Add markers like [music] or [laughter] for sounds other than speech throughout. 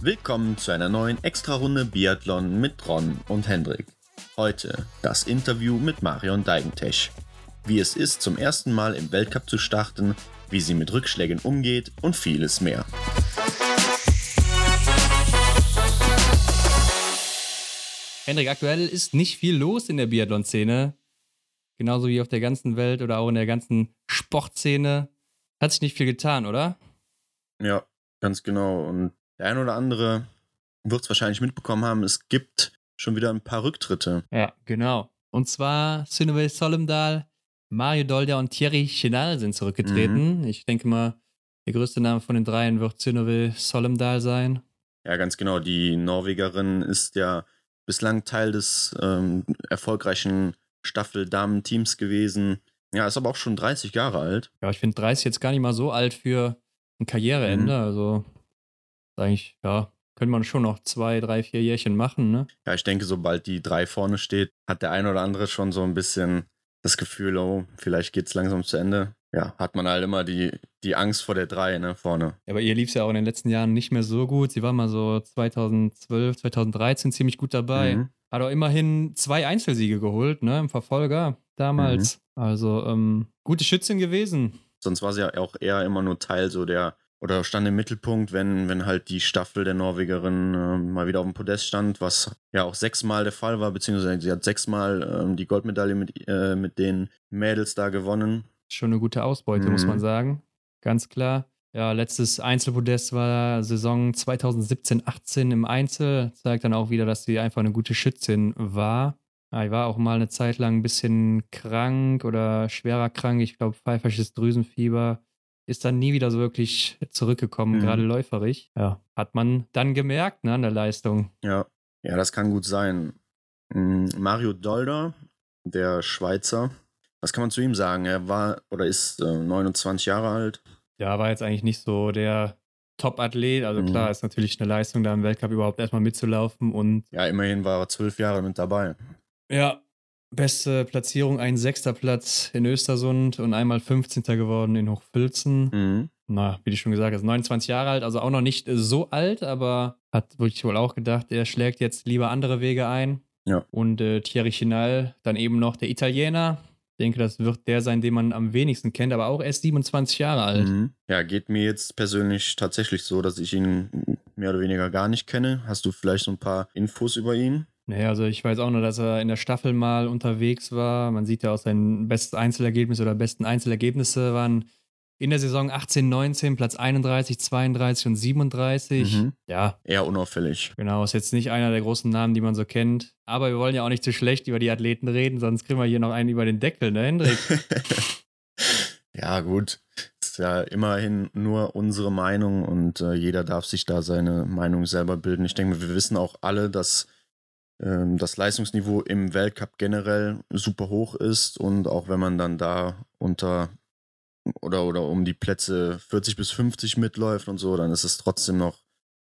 Willkommen zu einer neuen Extrarunde Biathlon mit Ron und Hendrik. Heute das Interview mit Marion Deigentech. Wie es ist, zum ersten Mal im Weltcup zu starten, wie sie mit Rückschlägen umgeht und vieles mehr. Hendrik, aktuell ist nicht viel los in der Biathlon-Szene. Genauso wie auf der ganzen Welt oder auch in der ganzen Sportszene. Hat sich nicht viel getan, oder? Ja, ganz genau. Und der ein oder andere wird es wahrscheinlich mitbekommen haben, es gibt schon wieder ein paar Rücktritte. Ja, genau. Und zwar Synnøve Solomdal, Mario Dolder und Thierry Chenal sind zurückgetreten. Mhm. Ich denke mal, der größte Name von den dreien wird Synnøve Solomdal sein. Ja, ganz genau. Die Norwegerin ist ja bislang Teil des ähm, erfolgreichen Staffel-Damen-Teams gewesen. Ja, ist aber auch schon 30 Jahre alt. Ja, ich finde 30 jetzt gar nicht mal so alt für ein Karriereende. Mhm. Also eigentlich, ja, könnte man schon noch zwei, drei, vier Jährchen machen, ne? Ja, ich denke, sobald die drei vorne steht, hat der ein oder andere schon so ein bisschen das Gefühl, oh, vielleicht geht es langsam zu Ende. Ja, hat man halt immer die, die Angst vor der drei, ne, vorne. Aber ihr lief es ja auch in den letzten Jahren nicht mehr so gut. Sie war mal so 2012, 2013 ziemlich gut dabei. Mhm. Hat auch immerhin zwei Einzelsiege geholt, ne, im Verfolger damals. Mhm. Also, ähm, gute Schützin gewesen. Sonst war sie ja auch eher immer nur Teil so der oder stand im Mittelpunkt, wenn, wenn halt die Staffel der Norwegerin äh, mal wieder auf dem Podest stand, was ja auch sechsmal der Fall war, beziehungsweise sie hat sechsmal ähm, die Goldmedaille mit, äh, mit den Mädels da gewonnen. Schon eine gute Ausbeute, mhm. muss man sagen. Ganz klar. Ja, letztes Einzelpodest war Saison 2017-18 im Einzel. Zeigt dann auch wieder, dass sie einfach eine gute Schützin war. Ja, ich war auch mal eine Zeit lang ein bisschen krank oder schwerer krank. Ich glaube, pfeifersches Drüsenfieber ist dann nie wieder so wirklich zurückgekommen, mhm. gerade läuferig. Ja, hat man dann gemerkt ne, an der Leistung. Ja, ja, das kann gut sein. Mm, Mario Dolder, der Schweizer, was kann man zu ihm sagen? Er war oder ist äh, 29 Jahre alt. Ja, war jetzt eigentlich nicht so der Top-Athlet. Also mhm. klar, ist natürlich eine Leistung, da im Weltcup überhaupt erstmal mitzulaufen und. Ja, immerhin war er zwölf Jahre mit dabei. Ja, Beste Platzierung, ein sechster Platz in Östersund und einmal 15. geworden in Hochfilzen. Mhm. Na, wie du schon gesagt hast, 29 Jahre alt, also auch noch nicht so alt, aber hat wirklich wohl auch gedacht, er schlägt jetzt lieber andere Wege ein. Ja. Und äh, Thierry Chinal, dann eben noch der Italiener. Ich denke, das wird der sein, den man am wenigsten kennt, aber auch erst 27 Jahre alt. Mhm. Ja, geht mir jetzt persönlich tatsächlich so, dass ich ihn mehr oder weniger gar nicht kenne. Hast du vielleicht so ein paar Infos über ihn? Naja, also ich weiß auch nur, dass er in der Staffel mal unterwegs war. Man sieht ja auch sein bestes Einzelergebnis oder besten Einzelergebnisse waren in der Saison 18, 19, Platz 31, 32 und 37. Mhm. Ja. Eher unauffällig. Genau, ist jetzt nicht einer der großen Namen, die man so kennt. Aber wir wollen ja auch nicht zu schlecht über die Athleten reden, sonst kriegen wir hier noch einen über den Deckel, ne, Hendrik? [laughs] ja, gut. Ist ja immerhin nur unsere Meinung und äh, jeder darf sich da seine Meinung selber bilden. Ich denke, wir wissen auch alle, dass ähm, das Leistungsniveau im Weltcup generell super hoch ist und auch wenn man dann da unter oder, oder um die Plätze 40 bis 50 mitläuft und so, dann ist es trotzdem noch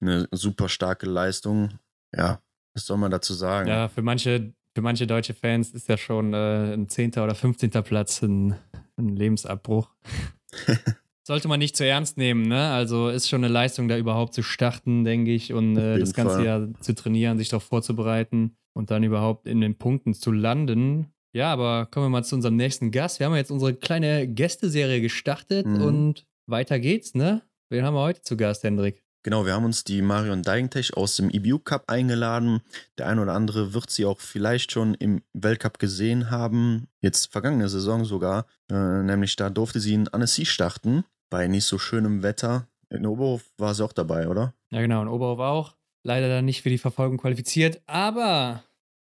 eine super starke Leistung. Ja, was soll man dazu sagen? Ja, für manche, für manche deutsche Fans ist ja schon äh, ein 10. oder 15. Platz ein, ein Lebensabbruch. [laughs] sollte man nicht zu ernst nehmen. Ne? Also ist schon eine Leistung, da überhaupt zu starten, denke ich, und äh, das ganze Fall. Jahr zu trainieren, sich darauf vorzubereiten und dann überhaupt in den Punkten zu landen. Ja, aber kommen wir mal zu unserem nächsten Gast. Wir haben jetzt unsere kleine Gästeserie gestartet mhm. und weiter geht's, ne? Wen haben wir heute zu Gast, Hendrik? Genau, wir haben uns die Marion Deigentech aus dem EBU Cup eingeladen. Der ein oder andere wird sie auch vielleicht schon im Weltcup gesehen haben, jetzt vergangene Saison sogar. Äh, nämlich da durfte sie in Annecy starten bei nicht so schönem Wetter. In Oberhof war sie auch dabei, oder? Ja, genau, in Oberhof auch. Leider dann nicht für die Verfolgung qualifiziert, aber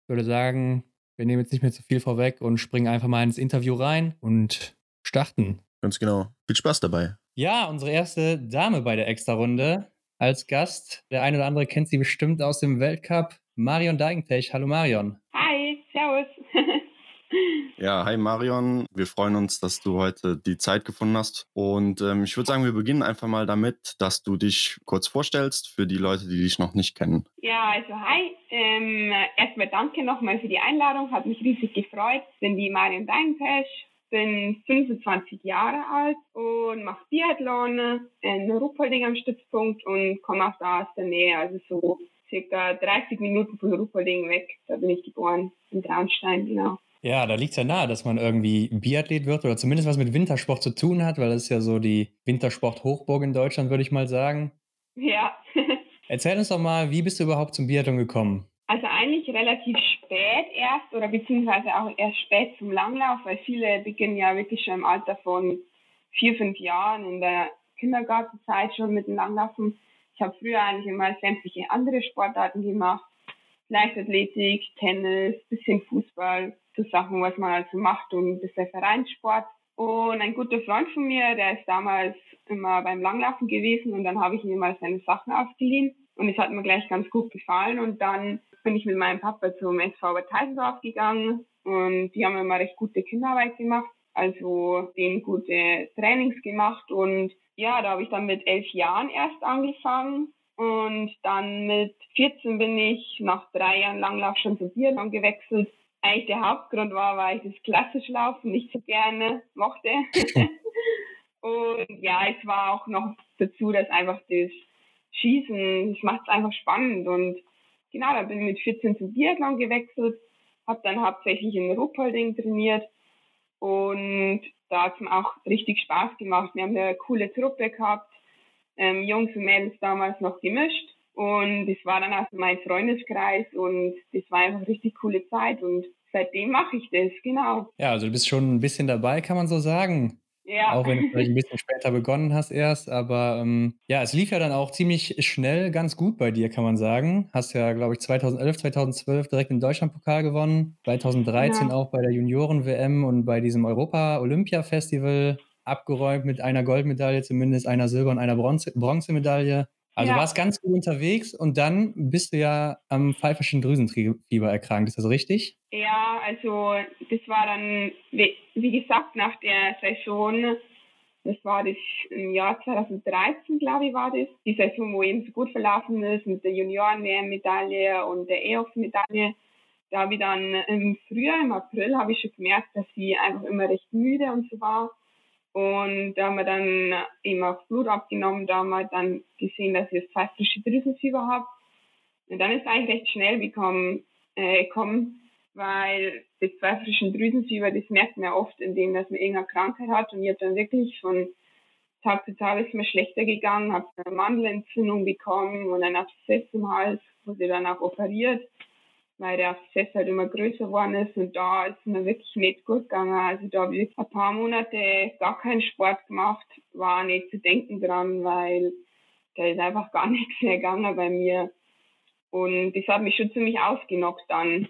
ich würde sagen, wir nehmen jetzt nicht mehr zu viel vorweg und springen einfach mal ins Interview rein und starten. Ganz genau. Viel Spaß dabei. Ja, unsere erste Dame bei der Extra-Runde als Gast. Der eine oder andere kennt sie bestimmt aus dem Weltcup. Marion Deigentech. Hallo Marion. Hi. Ja, hi Marion. Wir freuen uns, dass du heute die Zeit gefunden hast. Und ähm, ich würde sagen, wir beginnen einfach mal damit, dass du dich kurz vorstellst für die Leute, die dich noch nicht kennen. Ja, also hi. Ähm, erstmal danke nochmal für die Einladung. Hat mich riesig gefreut. Bin die Marion Deinpesch, bin 25 Jahre alt und mache Biathlon in Ruppolding am Stützpunkt und komme auch da aus der Nähe, also so circa 30 Minuten von Ruppolding weg. Da bin ich geboren, in Traunstein, genau. Ja, da liegt es ja nahe, dass man irgendwie Biathlet wird oder zumindest was mit Wintersport zu tun hat, weil das ist ja so die Wintersport-Hochburg in Deutschland, würde ich mal sagen. Ja. [laughs] Erzähl uns doch mal, wie bist du überhaupt zum Biathlon gekommen? Also eigentlich relativ spät erst oder beziehungsweise auch erst spät zum Langlauf, weil viele beginnen ja wirklich schon im Alter von vier, fünf Jahren in der Kindergartenzeit schon mit dem Langlaufen. Ich habe früher eigentlich immer sämtliche andere Sportarten gemacht. Leichtathletik, Tennis, bisschen Fußball, so Sachen, was man also macht und ein bisschen Vereinssport. Und ein guter Freund von mir, der ist damals immer beim Langlaufen gewesen und dann habe ich ihm mal seine Sachen ausgeliehen und es hat mir gleich ganz gut gefallen und dann bin ich mit meinem Papa zum SV Bad Teisendorf gegangen und die haben immer recht gute Kinderarbeit gemacht, also denen gute Trainings gemacht und ja, da habe ich dann mit elf Jahren erst angefangen und dann mit 14 bin ich nach drei Jahren Langlauf schon zu Biathlon gewechselt. Eigentlich der Hauptgrund war, weil ich das klassische Laufen nicht so gerne mochte. [laughs] und ja, es war auch noch dazu, dass einfach das Schießen, das macht es einfach spannend und genau, da bin ich mit 14 zum Biathlon gewechselt, habe dann hauptsächlich in Ruppolding trainiert und da hat es mir auch richtig Spaß gemacht. Wir haben eine coole Truppe gehabt, ähm, Jungs und Mädels damals noch gemischt und das war dann auch mein Freundeskreis und das war einfach richtig coole Zeit und seitdem mache ich das, genau. Ja, also du bist schon ein bisschen dabei, kann man so sagen. Ja. Auch wenn du vielleicht ein bisschen später begonnen hast erst. Aber ähm, ja, es lief ja dann auch ziemlich schnell ganz gut bei dir, kann man sagen. Hast ja, glaube ich, 2011, 2012 direkt den Deutschlandpokal gewonnen. 2013 ja. auch bei der Junioren-WM und bei diesem Europa-Olympia-Festival abgeräumt mit einer Goldmedaille, zumindest einer Silber- und einer Bronze Bronzemedaille. Also ja. warst ganz gut unterwegs und dann bist du ja am pfeiferschen Drüsenfieber erkrankt. Ist das richtig? Ja, also das war dann, wie gesagt, nach der Saison, das war das im Jahr 2013, glaube ich, war das, die Saison, wo eben so gut verlaufen ist mit der Junioren-WM-Medaille und der EOF-Medaille. Da habe ich dann im Frühjahr, im April, habe ich schon gemerkt, dass sie einfach immer recht müde und so war. Und da haben wir dann eben auch Blut abgenommen, da haben wir dann gesehen, dass ich das pfeifrische Drüsenfieber habe. Und dann ist eigentlich recht schnell gekommen, äh, gekommen, weil das pfeifrische Drüsenfieber, das merkt man ja oft, indem dass man irgendeine Krankheit hat. Und ich habe dann wirklich von Tag zu Tag ist mir schlechter gegangen, habe eine Mandelentzündung bekommen und ein Abszess im Hals, wurde dann auch operiert weil der Abszess halt immer größer geworden ist und da ist mir wirklich nicht gut gegangen. Also da habe ich ein paar Monate gar keinen Sport gemacht, war nicht zu denken dran, weil da ist einfach gar [laughs] nichts mehr gegangen bei mir. Und das hat mich schon ziemlich ausgenockt dann,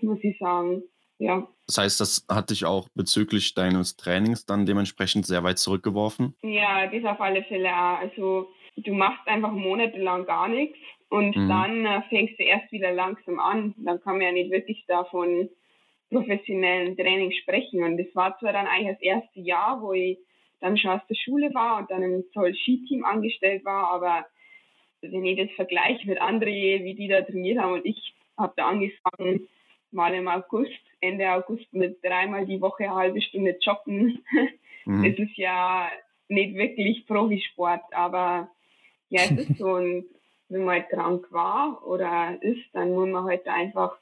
muss ich sagen. Ja. Das heißt, das hat dich auch bezüglich deines Trainings dann dementsprechend sehr weit zurückgeworfen? Ja, das auf alle Fälle auch. Also du machst einfach monatelang gar nichts und mhm. dann äh, fängst du erst wieder langsam an. Dann kann man ja nicht wirklich davon professionellen Training sprechen. Und das war zwar dann eigentlich das erste Jahr, wo ich dann schon aus der Schule war und dann im Zoll-Skiteam angestellt war, aber wenn ich das vergleiche mit anderen, wie die da trainiert haben und ich habe da angefangen, mal im August, Ende August mit dreimal die Woche eine halbe Stunde joggen. [laughs] Mhm. Das ist ja nicht wirklich Profisport, aber ja, es ist so. [laughs] Und wenn man halt krank war oder ist, dann muss man halt einfach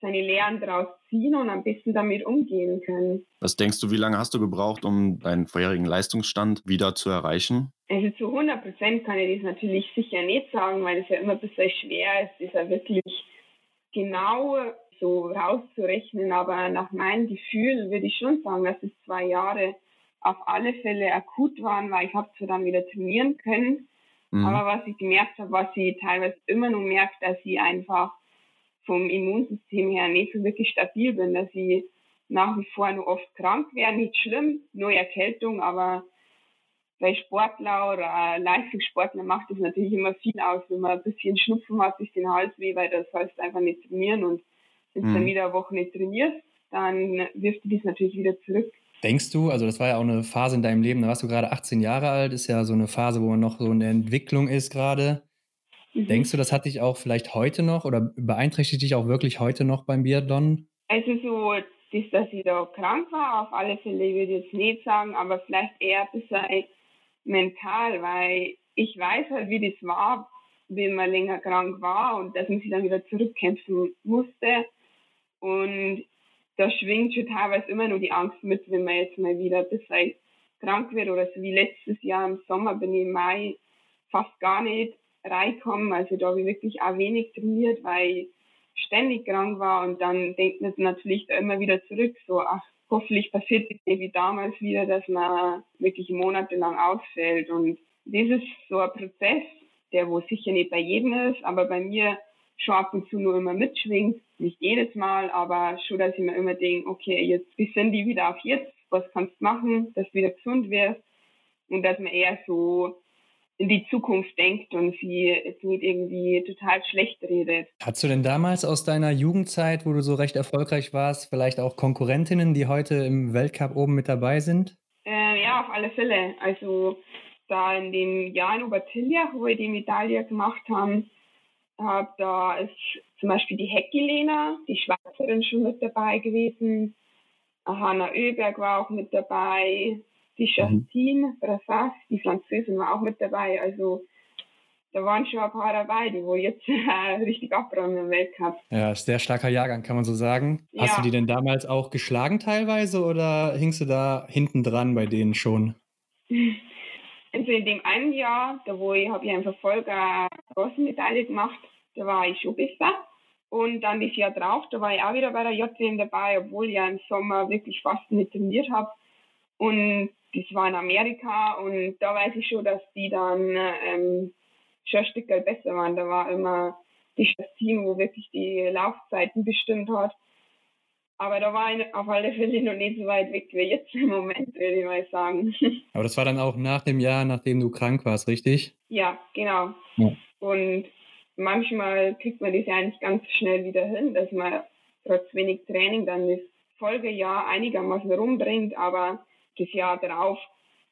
seine Lehren daraus ziehen und am besten damit umgehen können. Was denkst du, wie lange hast du gebraucht, um deinen vorherigen Leistungsstand wieder zu erreichen? Also zu 100 Prozent kann ich das natürlich sicher nicht sagen, weil es ja immer ein bisschen schwer ist, ist ja wirklich genau so rauszurechnen. Aber nach meinem Gefühl würde ich schon sagen, dass es zwei Jahre auf alle Fälle akut waren, weil ich habe zwar dann wieder trainieren können, Mhm. Aber was ich gemerkt habe, was ich teilweise immer noch merke, dass ich einfach vom Immunsystem her nicht so wirklich stabil bin, dass ich nach wie vor nur oft krank werde, nicht schlimm, nur Erkältung, aber bei Sportler oder Leistungssportler macht es natürlich immer viel aus, wenn man ein bisschen Schnupfen hat, ein bisschen Halsweh, weil das heißt einfach nicht trainieren und wenn du mhm. dann wieder eine Woche nicht trainierst, dann wirft du das natürlich wieder zurück. Denkst du, also das war ja auch eine Phase in deinem Leben, da warst du gerade 18 Jahre alt, ist ja so eine Phase, wo man noch so in der Entwicklung ist gerade. Mhm. Denkst du, das hat dich auch vielleicht heute noch oder beeinträchtigt dich auch wirklich heute noch beim Biathlon? Also so das, dass ich da krank war, auf alle Fälle würde ich jetzt nicht sagen, aber vielleicht eher ein bisschen mental, weil ich weiß halt, wie das war, wenn man länger krank war und dass man sich dann wieder zurückkämpfen musste. Und da schwingt schon teilweise immer nur die Angst mit, wenn man jetzt mal wieder bisschen krank wird oder so wie letztes Jahr im Sommer bin ich im Mai fast gar nicht reinkommen. Also da habe ich wirklich auch wenig trainiert, weil ich ständig krank war und dann denkt man natürlich da immer wieder zurück, so ach, hoffentlich passiert es wie damals wieder, dass man wirklich monatelang ausfällt und das ist so ein Prozess, der wo sicher nicht bei jedem ist, aber bei mir schon ab und zu nur immer mitschwingt. Nicht jedes Mal, aber schon, dass ich mir immer denke, okay, jetzt sind die wieder auf jetzt, was kannst du machen, dass du wieder gesund wirst und dass man eher so in die Zukunft denkt und sie jetzt nicht irgendwie total schlecht redet. Hattest du denn damals aus deiner Jugendzeit, wo du so recht erfolgreich warst, vielleicht auch Konkurrentinnen, die heute im Weltcup oben mit dabei sind? Äh, ja, auf alle Fälle. Also da in dem Jahr in Obertiljach, wo wir die Medaille gemacht haben, hab, da ist zum Beispiel die Heckilena, die Schweizerin, schon mit dabei gewesen. Hanna Oeberg war auch mit dabei. Die mhm. Justine Brassas, die Französin, war auch mit dabei. Also da waren schon ein paar dabei, die wo jetzt [laughs] äh, richtig abräumen im Weltcup. Ja, ist sehr starker Jahrgang, kann man so sagen. Ja. Hast du die denn damals auch geschlagen teilweise oder hingst du da hinten dran bei denen schon? [laughs] Also in dem einen Jahr, da wo ich habe ich einfach Verfolger Bronzemedaille gemacht, da war ich schon besser. Und dann das Jahr drauf, da war ich auch wieder bei der JWM dabei, obwohl ich ja im Sommer wirklich fast nicht trainiert habe. Und das war in Amerika und da weiß ich schon, dass die dann ähm, schon ein Stück besser waren. Da war immer das Team, wo wirklich die Laufzeiten bestimmt hat. Aber da war ich auf alle Fälle noch nicht so weit weg wie jetzt im Moment, würde ich mal sagen. [laughs] Aber das war dann auch nach dem Jahr, nachdem du krank warst, richtig? Ja, genau. Ja. Und manchmal kriegt man das ja eigentlich ganz schnell wieder hin, dass man trotz wenig Training dann das Folgejahr einigermaßen rumbringt, aber das Jahr darauf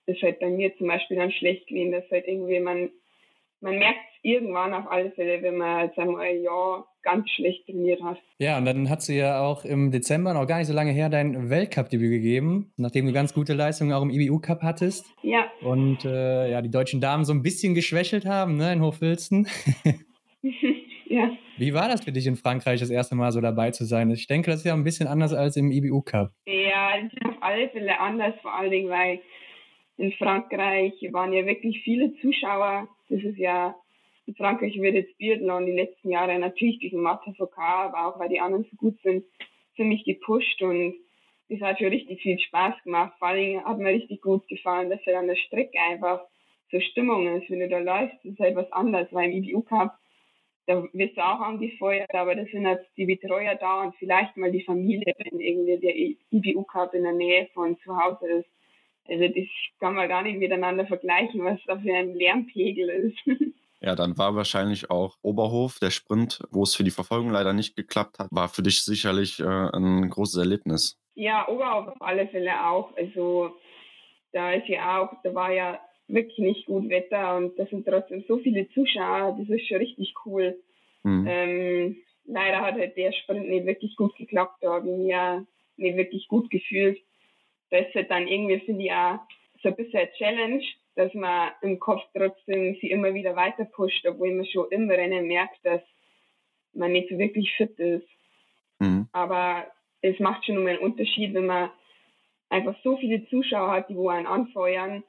ist halt bei mir zum Beispiel dann schlecht gewesen, dass halt irgendwie man, man merkt irgendwann auf alle Fälle, wenn man jetzt einmal ein Jahr ganz schlecht trainiert hat. Ja, und dann hat sie ja auch im Dezember, noch gar nicht so lange her, dein Weltcup-Debüt gegeben, nachdem du ganz gute Leistungen auch im IBU-Cup hattest. Ja. Und äh, ja, die deutschen Damen so ein bisschen geschwächelt haben, ne, in Hochfilzen. [laughs] ja. Wie war das für dich in Frankreich, das erste Mal so dabei zu sein? Ich denke, das ist ja ein bisschen anders als im IBU-Cup. Ja, es ist auf alle Fälle anders, vor allen Dingen, weil in Frankreich waren ja wirklich viele Zuschauer. Das ist ja in Frankreich wird jetzt Biathlon die letzten Jahre natürlich diesen Mathe VK, aber auch weil die anderen so gut sind, ziemlich gepusht und das hat schon richtig viel Spaß gemacht. Vor allem hat mir richtig gut gefallen, dass halt an der Strecke einfach so Stimmung ist. Wenn du da läufst, ist halt was anderes, weil im IBU Cup, da wirst du auch angefeuert, aber da sind halt die Betreuer da und vielleicht mal die Familie, wenn irgendwie der IBU Cup in der Nähe von zu Hause ist. Also das kann man gar nicht miteinander vergleichen, was da für ein Lärmpegel ist. [laughs] Ja, dann war wahrscheinlich auch Oberhof, der Sprint, wo es für die Verfolgung leider nicht geklappt hat, war für dich sicherlich äh, ein großes Erlebnis. Ja, Oberhof auf alle Fälle auch. Also da ist ja auch, da war ja wirklich nicht gut Wetter und da sind trotzdem so viele Zuschauer, das ist schon richtig cool. Mhm. Ähm, leider hat halt der Sprint nicht wirklich gut geklappt, da habe ich mir nicht wirklich gut gefühlt. Das ist halt dann irgendwie, finde ich, auch so ein bisschen eine Challenge, dass man im Kopf trotzdem sie immer wieder weiter pusht, obwohl man schon im Rennen merkt, dass man nicht so wirklich fit ist. Mhm. Aber es macht schon einen Unterschied, wenn man einfach so viele Zuschauer hat, die wo einen anfeuern,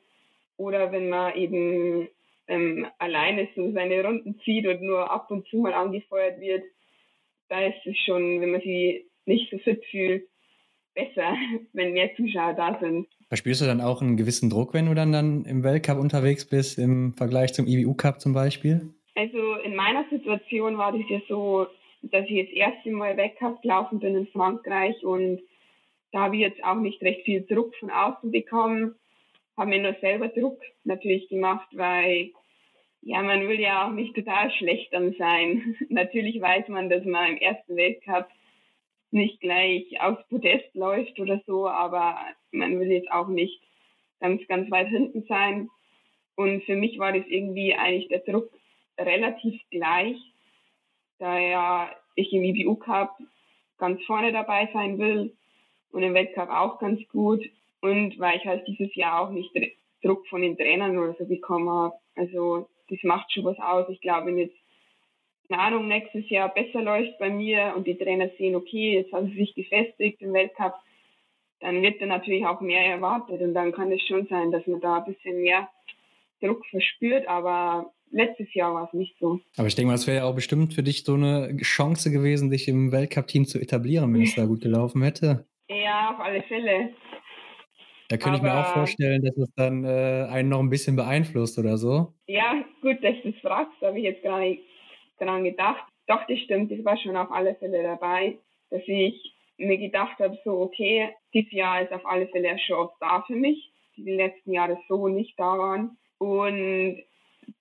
oder wenn man eben ähm, alleine so seine Runden zieht und nur ab und zu mal angefeuert wird, da ist es schon, wenn man sich nicht so fit fühlt, besser, [laughs] wenn mehr Zuschauer da sind. Verspürst du dann auch einen gewissen Druck, wenn du dann, dann im Weltcup unterwegs bist, im Vergleich zum IBU Cup zum Beispiel? Also in meiner Situation war das ja so, dass ich das erste Mal Weltcup gelaufen bin in Frankreich und da habe ich jetzt auch nicht recht viel Druck von außen bekommen, habe mir nur selber Druck natürlich gemacht, weil ja, man will ja auch nicht total schlecht dann sein. [laughs] natürlich weiß man, dass man im ersten Weltcup nicht gleich aufs Podest läuft oder so, aber man will jetzt auch nicht ganz, ganz weit hinten sein. Und für mich war das irgendwie eigentlich der Druck relativ gleich, da ja ich im IBU Cup ganz vorne dabei sein will und im Wettkampf auch ganz gut. Und weil ich halt dieses Jahr auch nicht Druck von den Trainern oder so bekommen habe. Also das macht schon was aus. Ich glaube, wenn jetzt, keine Ahnung, nächstes Jahr besser läuft bei mir und die Trainer sehen, okay, jetzt haben sie sich gefestigt im Weltcup, dann wird dann natürlich auch mehr erwartet und dann kann es schon sein, dass man da ein bisschen mehr Druck verspürt, aber letztes Jahr war es nicht so. Aber ich denke mal, das wäre ja auch bestimmt für dich so eine Chance gewesen, dich im Weltcup-Team zu etablieren, wenn es da gut gelaufen hätte. Ja, auf alle Fälle. Da könnte ich mir auch vorstellen, dass es dann äh, einen noch ein bisschen beeinflusst oder so. Ja, gut, dass du es fragst, da habe ich jetzt gar nicht dran gedacht. Doch, das stimmt, das war schon auf alle Fälle dabei, dass ich mir gedacht habe, so, okay, dieses Jahr ist auf alle Fälle eine Chance da für mich, die die letzten Jahre so nicht da waren. Und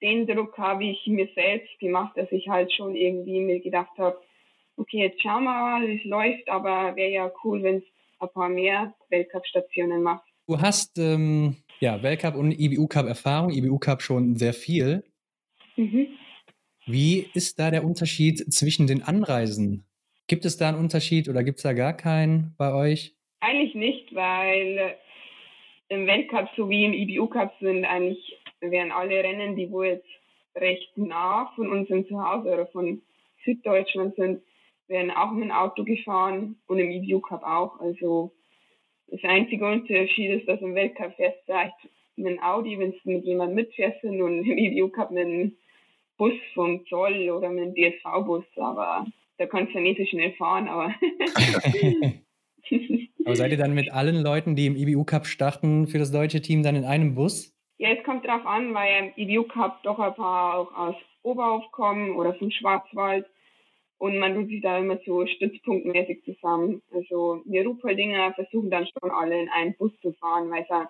den Druck habe ich mir selbst gemacht, dass ich halt schon irgendwie mir gedacht habe, okay, jetzt schauen wir mal, wie es läuft, aber wäre ja cool, wenn es ein paar mehr Weltcup-Stationen macht. Du hast ähm, ja Weltcup und IBU-Cup-Erfahrung, IBU-Cup schon sehr viel. Mhm. Wie ist da der Unterschied zwischen den Anreisen? Gibt es da einen Unterschied oder gibt es da gar keinen bei euch? Eigentlich nicht, weil im Weltcup sowie im IBU-Cup sind eigentlich, wären alle Rennen, die wo jetzt recht nah von unserem Zuhause oder von Süddeutschland sind, werden auch mit dem Auto gefahren und im IBU-Cup auch. Also das einzige Unterschied ist, dass im Weltcup fährst du vielleicht mit einem Audi, wenn du mit jemandem mitfährst und im IBU-Cup mit einem Bus vom Zoll oder mit einem DSV-Bus. Aber da kannst du ja nicht so schnell fahren, aber. [laughs] aber seid ihr dann mit allen Leuten, die im IBU-Cup starten, für das deutsche Team dann in einem Bus? Ja, es kommt darauf an, weil im IBU-Cup doch ein paar auch aus Oberhof kommen oder vom Schwarzwald. Und man tut sich da immer so stützpunktmäßig zusammen. Also wir Ruhpoldinger versuchen dann schon alle in einen Bus zu fahren, weil es ja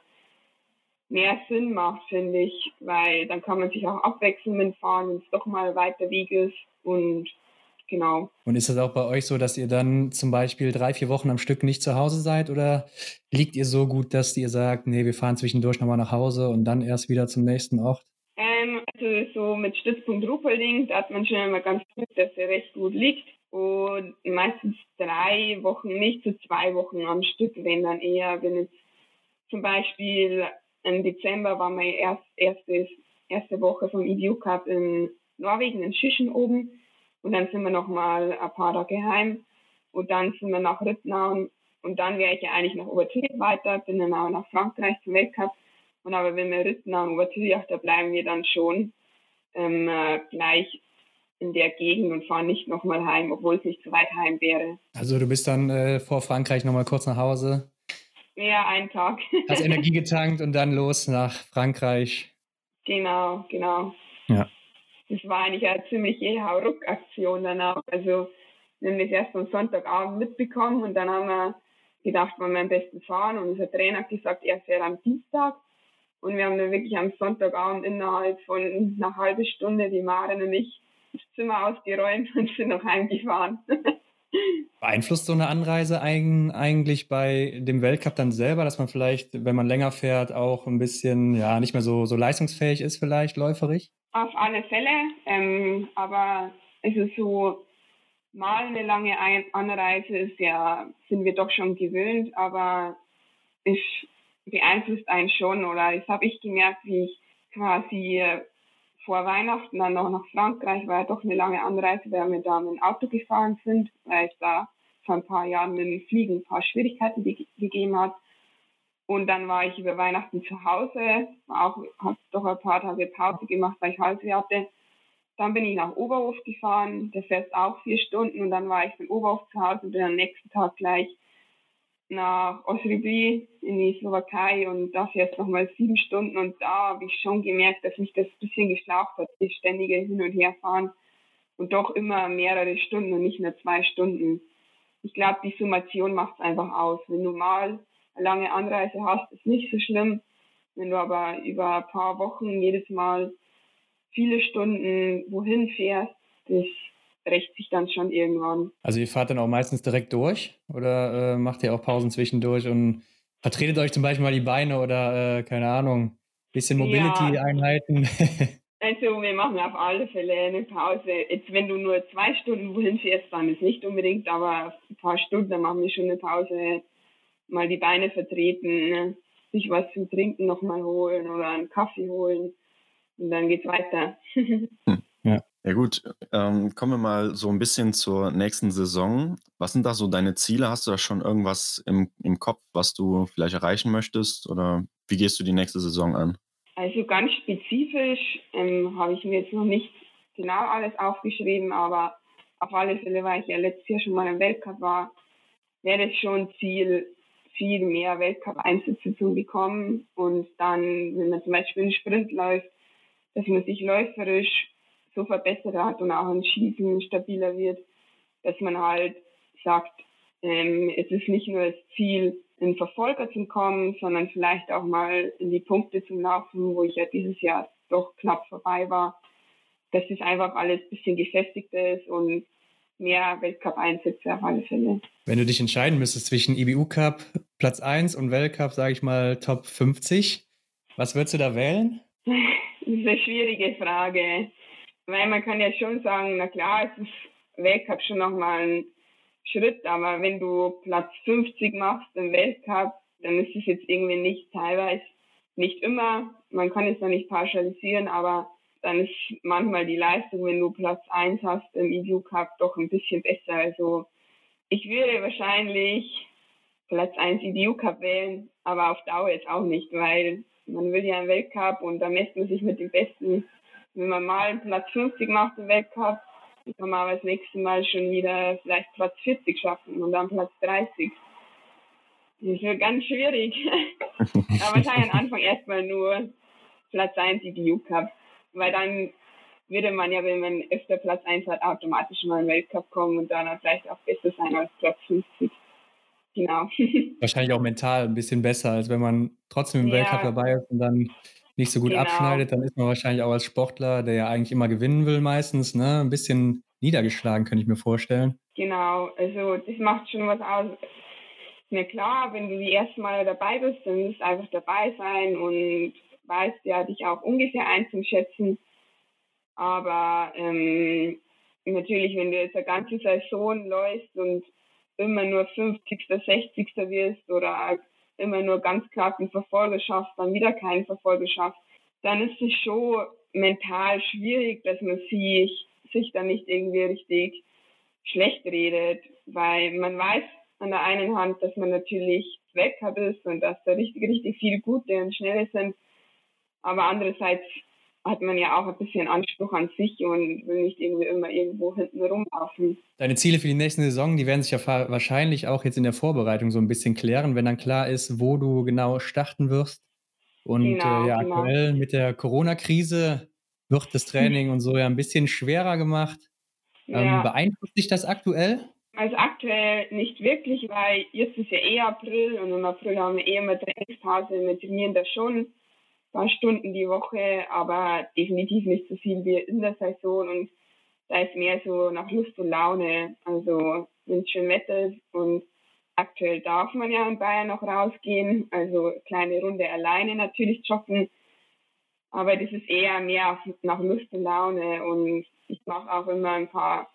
mehr Sinn macht, finde ich. Weil dann kann man sich auch abwechseln mit Fahren, wenn es doch mal weiter Weg ist. Und genau. Und ist das auch bei euch so, dass ihr dann zum Beispiel drei, vier Wochen am Stück nicht zu Hause seid? Oder liegt ihr so gut, dass ihr sagt, nee, wir fahren zwischendurch nochmal nach Hause und dann erst wieder zum nächsten Ort? Ähm, also so mit Stützpunkt Ruppolding, da hat man schon immer ganz gut, dass er recht gut liegt. Und meistens drei Wochen, nicht zu so zwei Wochen am Stück, wenn dann eher, wenn jetzt zum Beispiel im Dezember war meine erst, erste, erste Woche vom EDU Cup in Norwegen, in Schischen oben. Und dann sind wir noch mal ein paar Tage heim. Und dann sind wir nach Rittnauen. Und dann wäre ich ja eigentlich nach Obertürk weiter, bin dann auch nach Frankreich zum Weltcup. Und aber wenn wir Rittnauen, Obertürk, da bleiben wir dann schon ähm, äh, gleich in der Gegend und fahren nicht nochmal heim, obwohl es nicht zu weit heim wäre. Also du bist dann äh, vor Frankreich nochmal kurz nach Hause? Ja, einen Tag. Hast [laughs] Energie getankt und dann los nach Frankreich. Genau, genau. Ja. Das war eigentlich eine ziemliche Hauruck-Aktion danach. Also wir haben das erst am Sonntagabend mitbekommen und dann haben wir gedacht, wir am besten fahren und unser Trainer hat gesagt, er fährt am Dienstag. Und wir haben dann wirklich am Sonntagabend innerhalb von einer halben Stunde die Maren und ich das Zimmer ausgeräumt [laughs] und sind noch heimgefahren. Beeinflusst so eine Anreise eigentlich bei dem Weltcup dann selber, dass man vielleicht, wenn man länger fährt, auch ein bisschen, ja, nicht mehr so, so leistungsfähig ist, vielleicht läuferig? Auf alle Fälle, ähm, aber es ist so, mal eine lange Anreise ist ja, sind wir doch schon gewöhnt, aber es beeinflusst einen schon oder das habe ich gemerkt, wie ich quasi vor Weihnachten dann noch nach Frankreich, war ja doch eine lange Anreise, weil wir da mit dem Auto gefahren sind, weil es da vor ein paar Jahren mit dem Fliegen ein paar Schwierigkeiten gegeben hat. Und dann war ich über Weihnachten zu Hause, auch, habe doch ein paar Tage Pause gemacht, weil ich Halsweh hatte. Dann bin ich nach Oberhof gefahren, der fährt auch vier Stunden und dann war ich von Oberhof zu Hause und bin am nächsten Tag gleich nach Osribi in die Slowakei und da fährst nochmal sieben Stunden und da habe ich schon gemerkt, dass mich das ein bisschen geschlaucht hat, das ständige Hin- und Herfahren und doch immer mehrere Stunden und nicht nur zwei Stunden. Ich glaube, die Summation macht es einfach aus. Wenn du mal eine lange Anreise hast, ist nicht so schlimm. Wenn du aber über ein paar Wochen jedes Mal viele Stunden wohin fährst, das rächt sich dann schon irgendwann. Also ihr fahrt dann auch meistens direkt durch oder äh, macht ihr auch Pausen zwischendurch und vertretet euch zum Beispiel mal die Beine oder äh, keine Ahnung, bisschen Mobility-Einheiten? Ja. [laughs] Also wir machen auf alle Fälle eine Pause. Jetzt wenn du nur zwei Stunden wohin fährst, dann ist nicht unbedingt, aber ein paar Stunden, dann machen wir schon eine Pause mal die Beine vertreten, ne? sich was zum Trinken nochmal holen oder einen Kaffee holen und dann geht's weiter. [laughs] hm. Ja. Gut, ähm, kommen wir mal so ein bisschen zur nächsten Saison. Was sind da so deine Ziele? Hast du da schon irgendwas im, im Kopf, was du vielleicht erreichen möchtest? Oder wie gehst du die nächste Saison an? Also ganz spezifisch ähm, habe ich mir jetzt noch nicht genau alles aufgeschrieben, aber auf alle Fälle, weil ich ja letztes Jahr schon mal im Weltcup war, wäre es schon Ziel, viel mehr Weltcup-Einsätze zu bekommen und dann, wenn man zum Beispiel einen Sprint läuft, dass man sich läuferisch so verbessert hat und auch im Schießen stabiler wird, dass man halt sagt, ähm, es ist nicht nur das Ziel, in Verfolger zu kommen, sondern vielleicht auch mal in die Punkte zu laufen, wo ich ja dieses Jahr doch knapp vorbei war. Dass es einfach alles ein bisschen gefestigter ist und mehr Weltcup-Einsätze auf alle Fälle. Wenn du dich entscheiden müsstest zwischen IBU Cup Platz 1 und Weltcup, sage ich mal Top 50, was würdest du da wählen? [laughs] Das ist eine schwierige Frage. Weil man kann ja schon sagen, na klar, es ist Weltcup schon nochmal ein Schritt, aber wenn du Platz 50 machst im Weltcup, dann ist es jetzt irgendwie nicht teilweise, nicht immer, man kann es ja nicht pauschalisieren, aber dann ist manchmal die Leistung, wenn du Platz 1 hast im EU Cup, doch ein bisschen besser. Also ich würde wahrscheinlich Platz 1 EU Cup wählen, aber auf Dauer jetzt auch nicht, weil man will ja einen Weltcup und da messt man sich mit dem Besten. Wenn man mal Platz 50 macht im Weltcup, dann kann man aber das nächste Mal schon wieder vielleicht Platz 40 schaffen und dann Platz 30. Das wird ganz schwierig. [laughs] aber wahrscheinlich am Anfang erstmal nur Platz 1 EU Cup weil dann würde man ja, wenn man öfter Platz 1 hat, automatisch mal in den Weltcup kommen und dann vielleicht auch besser sein als Platz 50. Genau. [laughs] Wahrscheinlich auch mental ein bisschen besser, als wenn man trotzdem im ja. Weltcup dabei ist und dann nicht so gut genau. abschneidet, dann ist man wahrscheinlich auch als Sportler, der ja eigentlich immer gewinnen will meistens, ne, ein bisschen niedergeschlagen, könnte ich mir vorstellen. Genau, also das macht schon was aus. Mir klar, wenn du die ersten Mal dabei bist, dann musst du einfach dabei sein und weißt ja dich auch ungefähr einzuschätzen. Aber ähm, natürlich, wenn du jetzt eine ganze Saison läufst und immer nur 50., 60. wirst oder immer nur ganz knapp einen Verfolger schaffst, dann wieder keinen Verfolger schaffst, dann ist es schon mental schwierig, dass man sich, sich dann nicht irgendwie richtig schlecht redet, weil man weiß an der einen Hand, dass man natürlich weg hat ist und dass da richtig, richtig viele gute und schnelle sind. Aber andererseits hat man ja auch ein bisschen Anspruch an sich und will nicht irgendwie immer irgendwo hinten rumlaufen. Deine Ziele für die nächste Saison, die werden sich ja wahrscheinlich auch jetzt in der Vorbereitung so ein bisschen klären, wenn dann klar ist, wo du genau starten wirst. Und genau, äh, ja, genau. aktuell mit der Corona-Krise wird das Training und so ja ein bisschen schwerer gemacht. Ähm, ja. beeinflusst dich das aktuell? Also aktuell nicht wirklich, weil jetzt ist ja eh April und im April haben wir eh immer Trainingsphase. Wir trainieren da schon paar Stunden die Woche, aber definitiv nicht so viel wie in der Saison. Und da ist mehr so nach Lust und Laune. Also wenn es schön Wetter ist und aktuell darf man ja in Bayern noch rausgehen, also kleine Runde alleine natürlich joggen, aber das ist eher mehr nach Lust und Laune. Und ich mache auch immer ein paar,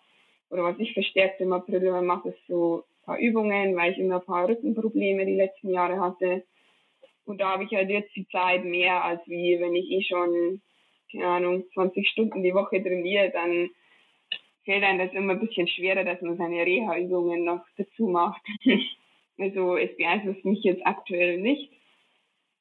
oder was ich verstärkt im April immer mache, ist so ein paar Übungen, weil ich immer ein paar Rückenprobleme die letzten Jahre hatte und da habe ich halt jetzt die Zeit mehr, als wie wenn ich eh schon, keine Ahnung, 20 Stunden die Woche trainiere, dann fällt einem das immer ein bisschen schwerer, dass man seine Reha-Übungen noch dazu macht. [laughs] also es beeinflusst mich jetzt aktuell nicht,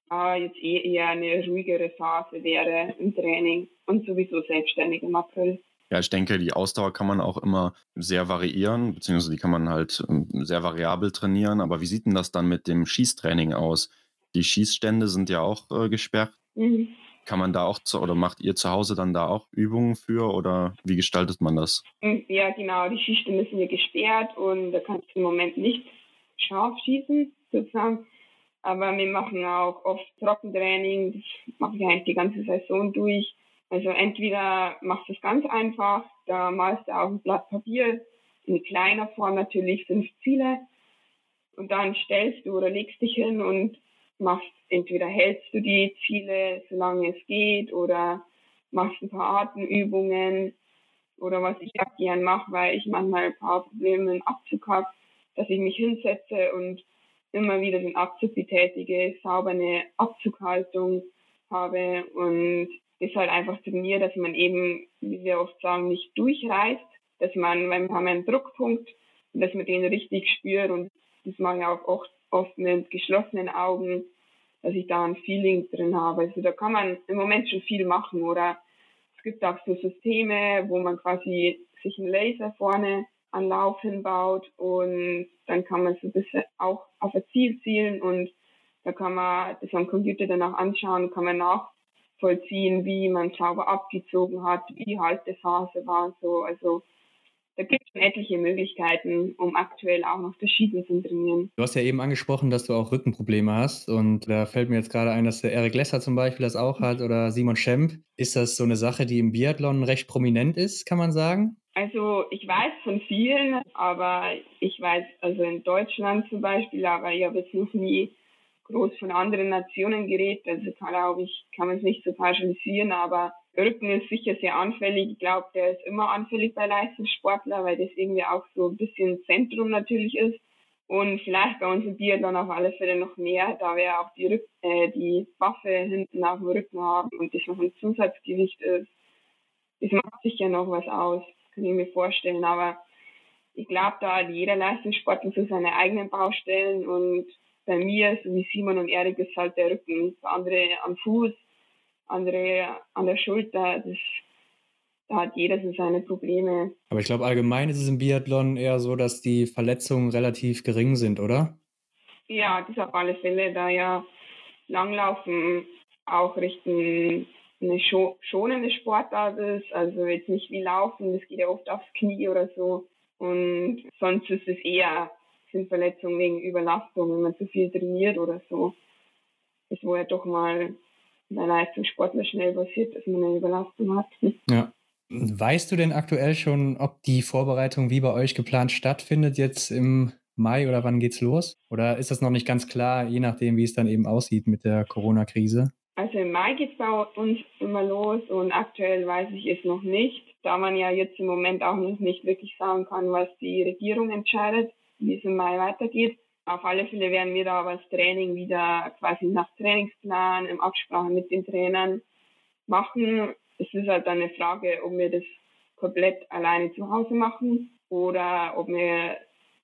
aber jetzt eh eher eine ruhigere Phase wäre im Training und sowieso selbstständig im April. Ja, ich denke, die Ausdauer kann man auch immer sehr variieren, beziehungsweise die kann man halt ähm, sehr variabel trainieren. Aber wie sieht denn das dann mit dem Schießtraining aus? Die Schießstände sind ja auch äh, gesperrt. Mhm. Kann man da auch zu, oder macht ihr zu Hause dann da auch Übungen für oder wie gestaltet man das? Mhm, ja, genau, die Schießstände sind ja gesperrt und da kannst du im Moment nicht scharf schießen, sozusagen. Aber wir machen auch oft Trockentraining, das mache ich eigentlich die ganze Saison durch. Also entweder machst du es ganz einfach, da malst du auf ein Blatt Papier, in kleiner Form natürlich fünf Ziele und dann stellst du oder legst dich hin und machst, entweder hältst du die Ziele, solange es geht, oder machst ein paar Atemübungen, oder was ich auch gern mache, weil ich manchmal ein paar Probleme im Abzug habe, dass ich mich hinsetze und immer wieder den Abzug betätige, sauber eine Abzughaltung habe und das halt einfach trainiere, dass man eben, wie wir oft sagen, nicht durchreißt, dass man, weil wir einen Druckpunkt, dass man den richtig spürt und das mache ich auch oft, oft mit geschlossenen Augen, dass ich da ein Feeling drin habe. Also da kann man im Moment schon viel machen oder es gibt auch so Systeme, wo man quasi sich einen Laser vorne an Lauf hinbaut und dann kann man so ein bisschen auch auf ein Ziel zielen und da kann man das am Computer dann auch anschauen, kann man nachvollziehen, wie man sauber abgezogen hat, wie die Haltephase war und so. Also da gibt es schon etliche Möglichkeiten, um aktuell auch noch verschieden zu trainieren. Du hast ja eben angesprochen, dass du auch Rückenprobleme hast. Und da fällt mir jetzt gerade ein, dass der Eric Lesser zum Beispiel das auch hat oder Simon Schemp. Ist das so eine Sache, die im Biathlon recht prominent ist, kann man sagen? Also ich weiß von vielen, aber ich weiß also in Deutschland zum Beispiel, aber ich habe jetzt noch nie groß von anderen Nationen geredet. Also glaube ich, kann man es nicht so pauschalisieren, aber Rücken ist sicher sehr anfällig. Ich glaube, der ist immer anfällig bei Leistungssportler, weil das irgendwie auch so ein bisschen Zentrum natürlich ist. Und vielleicht bei uns im Biathlon auf alle Fälle noch mehr, da wir auch die, Rück äh, die Waffe hinten auf dem Rücken haben und das noch ein Zusatzgewicht ist. Das macht sicher noch was aus, kann ich mir vorstellen. Aber ich glaube, da hat jeder Leistungssportler so seine eigenen Baustellen und bei mir, so wie Simon und Erik, ist halt der Rücken. Für andere am Fuß, andere an der Schulter. Das, da hat jeder so seine Probleme. Aber ich glaube, allgemein ist es im Biathlon eher so, dass die Verletzungen relativ gering sind, oder? Ja, das auf alle Fälle, da ja Langlaufen auch Richtung eine schonende Sportart ist. Also jetzt nicht wie Laufen, das geht ja oft aufs Knie oder so. Und sonst ist es eher sind Verletzungen wegen Überlastung, wenn man zu viel trainiert oder so. Das wo ja doch mal bei Leistungssportler schnell passiert, dass man eine Überlastung hat. [laughs] Ja. Weißt du denn aktuell schon, ob die Vorbereitung wie bei euch geplant stattfindet jetzt im Mai oder wann geht's los? Oder ist das noch nicht ganz klar, je nachdem, wie es dann eben aussieht mit der Corona-Krise? Also im Mai geht es bei uns immer los und aktuell weiß ich es noch nicht, da man ja jetzt im Moment auch noch nicht wirklich sagen kann, was die Regierung entscheidet wie es im Mai weitergeht. Auf alle Fälle werden wir da aber das Training wieder quasi nach Trainingsplan, im Absprache mit den Trainern machen. Es ist halt dann eine Frage, ob wir das komplett alleine zu Hause machen oder ob wir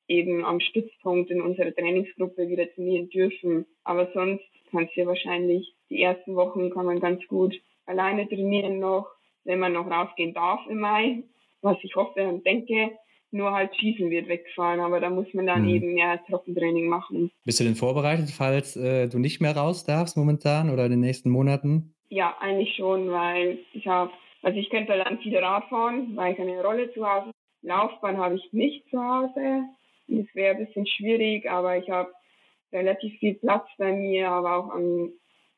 eben am Stützpunkt in unserer Trainingsgruppe wieder trainieren dürfen. Aber sonst kann es ja wahrscheinlich, die ersten Wochen kann man ganz gut alleine trainieren noch, wenn man noch rausgehen darf im Mai, was ich hoffe und denke. Nur halt Schießen wird wegfallen, aber da muss man dann mhm. eben mehr Trockentraining machen. Bist du denn vorbereitet, falls äh, du nicht mehr raus darfst momentan oder in den nächsten Monaten? Ja, eigentlich schon, weil ich habe, also ich könnte dann viel Rad fahren, weil ich eine Rolle zu Hause. Laufbahn habe ich nicht zu Hause. Das wäre ein bisschen schwierig, aber ich habe relativ viel Platz bei mir, aber auch ein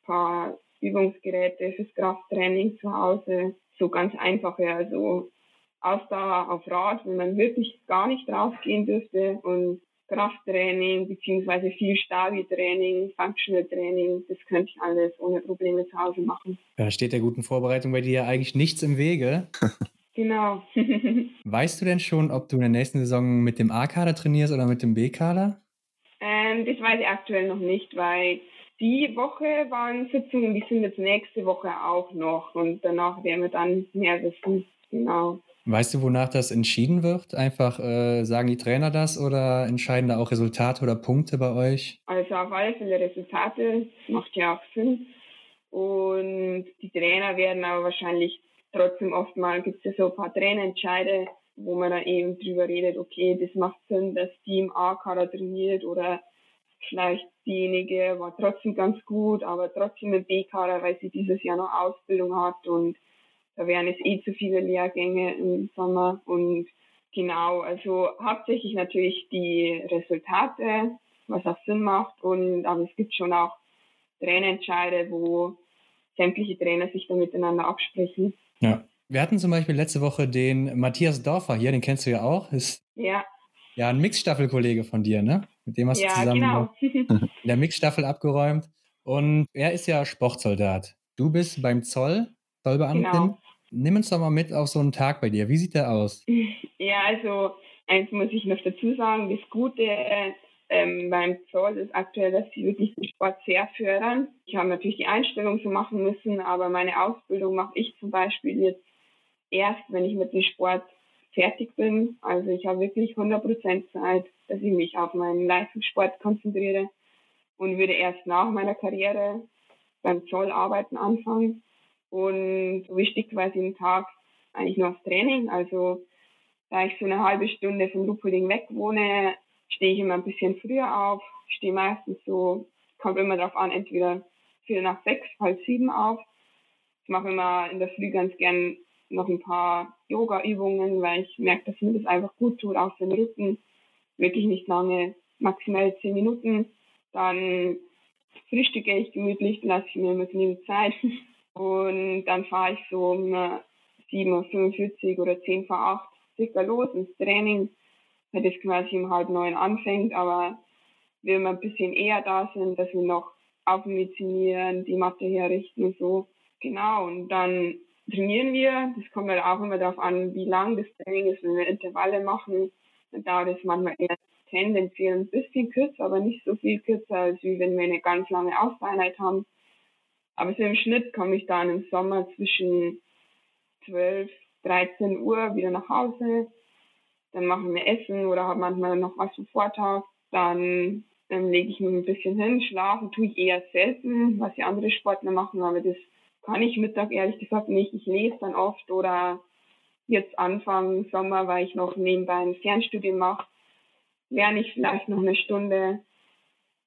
paar Übungsgeräte fürs Krafttraining zu Hause. So ganz einfache, also Ausdauer auf Rad, wenn man wirklich gar nicht rausgehen dürfte und Krafttraining beziehungsweise viel Stabi-Training, Functional-Training, das könnte ich alles ohne Probleme zu Hause machen. Da steht der guten Vorbereitung bei dir ja eigentlich nichts im Wege. [laughs] genau. [laughs] weißt du denn schon, ob du in der nächsten Saison mit dem A-Kader trainierst oder mit dem B-Kader? Ähm, das weiß ich aktuell noch nicht, weil die Woche waren Sitzungen, die sind jetzt nächste Woche auch noch und danach werden wir dann mehr wissen. Genau. Weißt du, wonach das entschieden wird? Einfach äh, sagen die Trainer das oder entscheiden da auch Resultate oder Punkte bei euch? Also auf alle Fälle Resultate, macht ja auch Sinn. Und die Trainer werden aber wahrscheinlich trotzdem oft mal, gibt es ja so ein paar Trainerentscheide, wo man dann eben drüber redet, okay, das macht Sinn, dass Team A-Kader trainiert oder vielleicht diejenige war trotzdem ganz gut, aber trotzdem im B-Kader, weil sie dieses Jahr noch Ausbildung hat und da wären es eh zu viele Lehrgänge im Sommer und genau, also hauptsächlich natürlich die Resultate, was auch Sinn macht und aber es gibt schon auch Trainerentscheide, wo sämtliche Trainer sich dann miteinander absprechen. Ja. Wir hatten zum Beispiel letzte Woche den Matthias Dorfer hier, den kennst du ja auch. Ist ja. Ja, ein Mixstaffelkollege von dir, ne? Mit dem hast ja, du zusammen genau. [laughs] in der Mixstaffel abgeräumt. Und er ist ja Sportsoldat. Du bist beim Zoll, Zollbeamtin. Genau. Nimm uns doch mal mit auf so einen Tag bei dir. Wie sieht der aus? [laughs] Ja, also eins muss ich noch dazu sagen, das Gute ähm, beim Zoll ist aktuell, dass sie wirklich den Sport sehr fördern. Ich habe natürlich die Einstellung zu machen müssen, aber meine Ausbildung mache ich zum Beispiel jetzt erst, wenn ich mit dem Sport fertig bin. Also ich habe wirklich 100% Zeit, dass ich mich auf meinen Leistungssport konzentriere und würde erst nach meiner Karriere beim Zoll arbeiten anfangen. Und so wichtig quasi im Tag eigentlich nur aufs Training. Also da ich so eine halbe Stunde vom Luppolding weg wohne, stehe ich immer ein bisschen früher auf, stehe meistens so, kommt immer darauf an, entweder vier nach sechs, halb sieben auf. Ich mache immer in der Früh ganz gern noch ein paar Yoga-Übungen, weil ich merke, dass mir das einfach gut tut, auch für den Rücken. Wirklich nicht lange, maximal zehn Minuten. Dann frühstücke ich gemütlich, lasse ich mir immer genügend Zeit. [laughs] Und dann fahre ich so um 7.45 Uhr oder 10 vor 8 circa los ins Training, weil das quasi um halb neun anfängt, aber wir immer ein bisschen eher da sind, dass wir noch aufmedizinieren, die Matte herrichten und so. Genau, und dann trainieren wir. Das kommt halt auch immer darauf an, wie lang das Training ist. Wenn wir Intervalle machen, dann dauert es manchmal eher tendenziell ein bisschen kürzer, aber nicht so viel kürzer, als wie wenn wir eine ganz lange Auseinheit haben. Aber so im Schnitt komme ich dann im Sommer zwischen 12, 13 Uhr wieder nach Hause. Dann machen wir Essen oder habe manchmal noch was zum Vortag. Dann ähm, lege ich mich ein bisschen hin. Schlafen tue ich eher selten, was die andere Sportler machen, aber das kann ich Mittag ehrlich gesagt nicht. Ich lese dann oft oder jetzt Anfang Sommer, weil ich noch nebenbei ein Fernstudium mache, lerne ich vielleicht noch eine Stunde.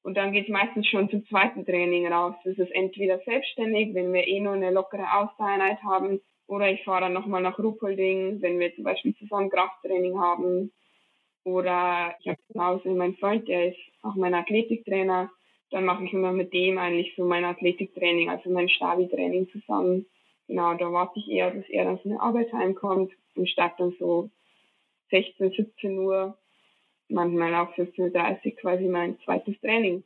Und dann geht es meistens schon zum zweiten Training raus. Das ist entweder selbstständig, wenn wir eh nur eine lockere Ausdauereinheit haben, oder ich fahre dann nochmal nach Ruppolding, wenn wir zum Beispiel zusammen Krafttraining haben. Oder ich habe zu Hause meinen Freund, der ist auch mein Athletiktrainer dann mache ich immer mit dem eigentlich so mein Athletiktraining, also mein Stabi-Training zusammen. Genau, da warte ich eher, dass er dann von der Arbeit heimkommt und starte dann so 16, 17 Uhr, manchmal auch 15.30 Uhr quasi mein zweites Training.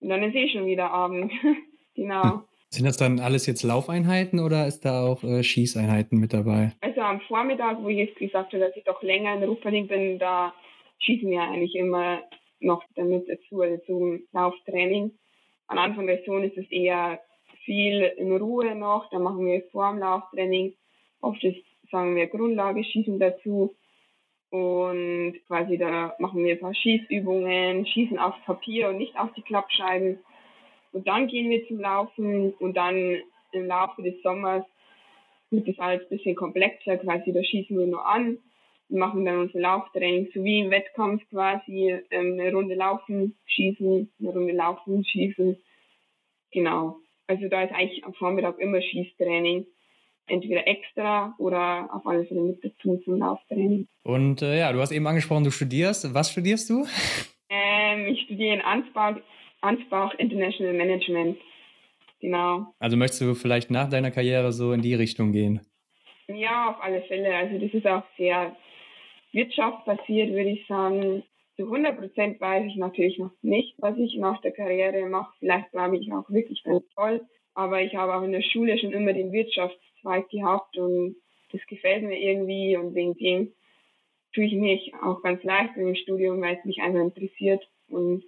Und dann ist eh schon wieder Abend. [laughs] genau. Sind das dann alles jetzt Laufeinheiten oder ist da auch äh, Schießeinheiten mit dabei? Also am Vormittag, wo ich jetzt gesagt habe, dass ich doch länger in Rupperling bin, da schießen wir eigentlich immer noch damit dazu, also zum Lauftraining. Am Anfang der Saison ist es eher viel in Ruhe noch, da machen wir vor dem Lauftraining oft ist, sagen wir, Grundlage Schießen dazu. Und quasi da machen wir ein paar Schießübungen, schießen aufs Papier und nicht auf die Klappscheiben. Und dann gehen wir zum Laufen und dann im Laufe des Sommers wird das alles ein bisschen komplexer, quasi da schießen wir nur an wir machen dann unser Lauftraining, so wie im Wettkampf quasi, ähm, eine Runde laufen, schießen, eine Runde laufen, schießen. Genau. Also da ist eigentlich am Vormittag immer Schießtraining. Entweder extra oder auf alle Fälle mit dazu zum Lauftraining. Und äh, ja, du hast eben angesprochen, du studierst. Was studierst du? Ähm, ich studiere in Ansbach, Ansbach International Management. Genau. Also möchtest du vielleicht nach deiner Karriere so in die Richtung gehen? Ja, auf alle Fälle. Also das ist auch sehr Wirtschaft passiert, würde ich sagen, zu 100 Prozent weiß ich natürlich noch nicht, was ich nach der Karriere mache. Vielleicht bleibe ich auch wirklich ganz toll. Aber ich habe auch in der Schule schon immer den Wirtschaftszweig gehabt und das gefällt mir irgendwie und wegen dem tue ich mich auch ganz leicht im Studium, weil es mich einfach interessiert und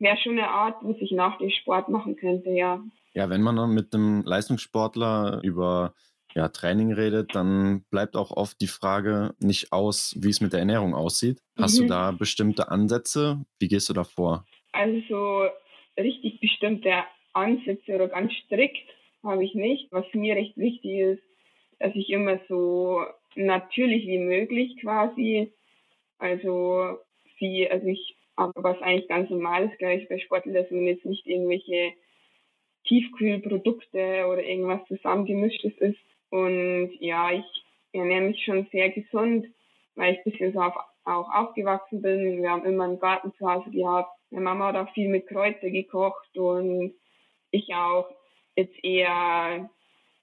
wäre schon eine Art, was ich nach dem Sport machen könnte, ja. Ja, wenn man dann mit einem Leistungssportler über ja, Training redet, dann bleibt auch oft die Frage nicht aus, wie es mit der Ernährung aussieht. Hast mhm. du da bestimmte Ansätze? Wie gehst du da vor? Also so richtig bestimmte Ansätze oder ganz strikt habe ich nicht. Was mir recht wichtig ist, dass ich immer so natürlich wie möglich quasi, also wie, also ich, was eigentlich ganz normal ist, glaube ich, bei Sportlern, dass man jetzt nicht irgendwelche Tiefkühlprodukte oder irgendwas zusammengemischtes ist, und ja, ich ernähre mich schon sehr gesund, weil ich ein bisschen so auf, auch aufgewachsen bin. Wir haben immer einen Garten zu Hause gehabt. Meine Mama hat auch viel mit Kräuter gekocht und ich auch jetzt eher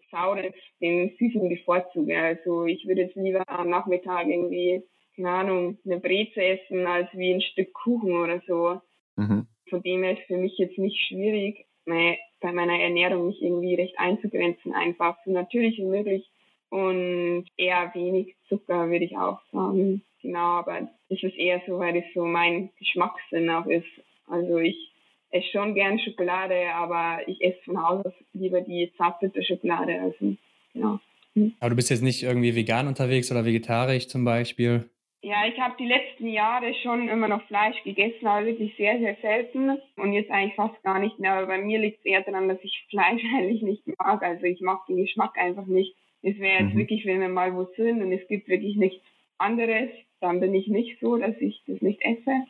saures den süßen bevorzuge. Also ich würde jetzt lieber am Nachmittag irgendwie, keine Ahnung, eine Breze essen, als wie ein Stück Kuchen oder so. Mhm. Von dem her ist für mich jetzt nicht schwierig bei meiner Ernährung mich irgendwie recht einzugrenzen, einfach so natürlich wie möglich und eher wenig Zucker, würde ich auch sagen. Genau, aber das ist eher so, weil das so mein Geschmackssinn auch ist. Also ich esse schon gern Schokolade, aber ich esse von Hause aus lieber die Zartbitterschokolade. Also, ja. Hm. Aber du bist jetzt nicht irgendwie vegan unterwegs oder vegetarisch zum Beispiel? Ja, ich habe die letzten Jahre schon immer noch Fleisch gegessen, aber wirklich sehr, sehr selten. Und jetzt eigentlich fast gar nicht mehr. Aber bei mir liegt es eher daran, dass ich [laughs] Fleisch eigentlich nicht mag. Also ich mag den Geschmack einfach nicht. Es wäre jetzt mhm. wirklich, wenn wir mal wo sind und es gibt wirklich nichts anderes, dann bin ich nicht so, dass ich das nicht esse.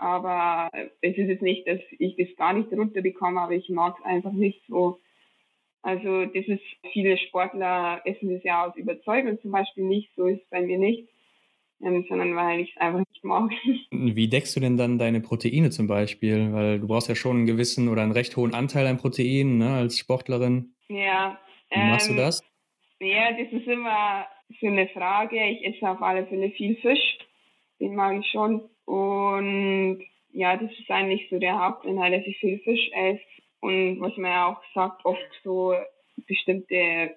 Aber es ist jetzt nicht, dass ich das gar nicht runterbekomme, aber ich mag es einfach nicht so. Also das ist, viele Sportler essen das ja aus Überzeugung zum Beispiel nicht, so ist es bei mir nicht ähm, sondern weil ich es einfach nicht mag. [laughs] Wie deckst du denn dann deine Proteine zum Beispiel? Weil du brauchst ja schon einen gewissen oder einen recht hohen Anteil an Proteinen ne, als Sportlerin. Ja. Wie machst du ähm, das? Ja, das ist immer so eine Frage. Ich esse auf alle Fälle viel Fisch. Den mag ich schon. Und ja, das ist eigentlich so der Hauptinhalt, dass ich viel Fisch esse. Und was man ja auch sagt, oft so bestimmte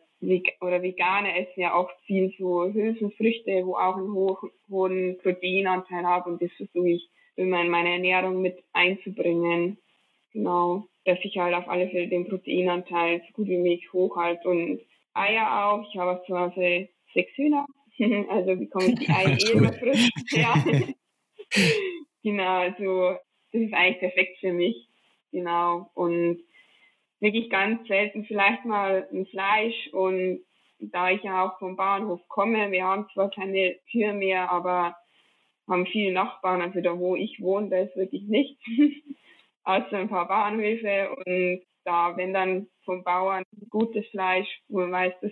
oder Veganer essen ja auch viel so Hülsenfrüchte, wo auch einen hohen, hohen Proteinanteil haben und das versuche ich immer in meine Ernährung mit einzubringen. Genau, dass ich halt auf alle Fälle den Proteinanteil so gut wie möglich hochhalte und Eier auch. Ich habe zu Hause sechs Hühner, [laughs] also bekomme ich die Eier eh immer frisch. Ja. [laughs] genau, also das ist eigentlich perfekt für mich. Genau, und wirklich ganz selten vielleicht mal ein Fleisch. Und da ich ja auch vom Bauernhof komme, wir haben zwar keine Tür mehr, aber haben viele Nachbarn, also da wo ich wohne, da ist wirklich nichts, [laughs] außer ein paar Bauernhöfe. Und da, wenn dann vom Bauern gutes Fleisch, wo man weiß, dass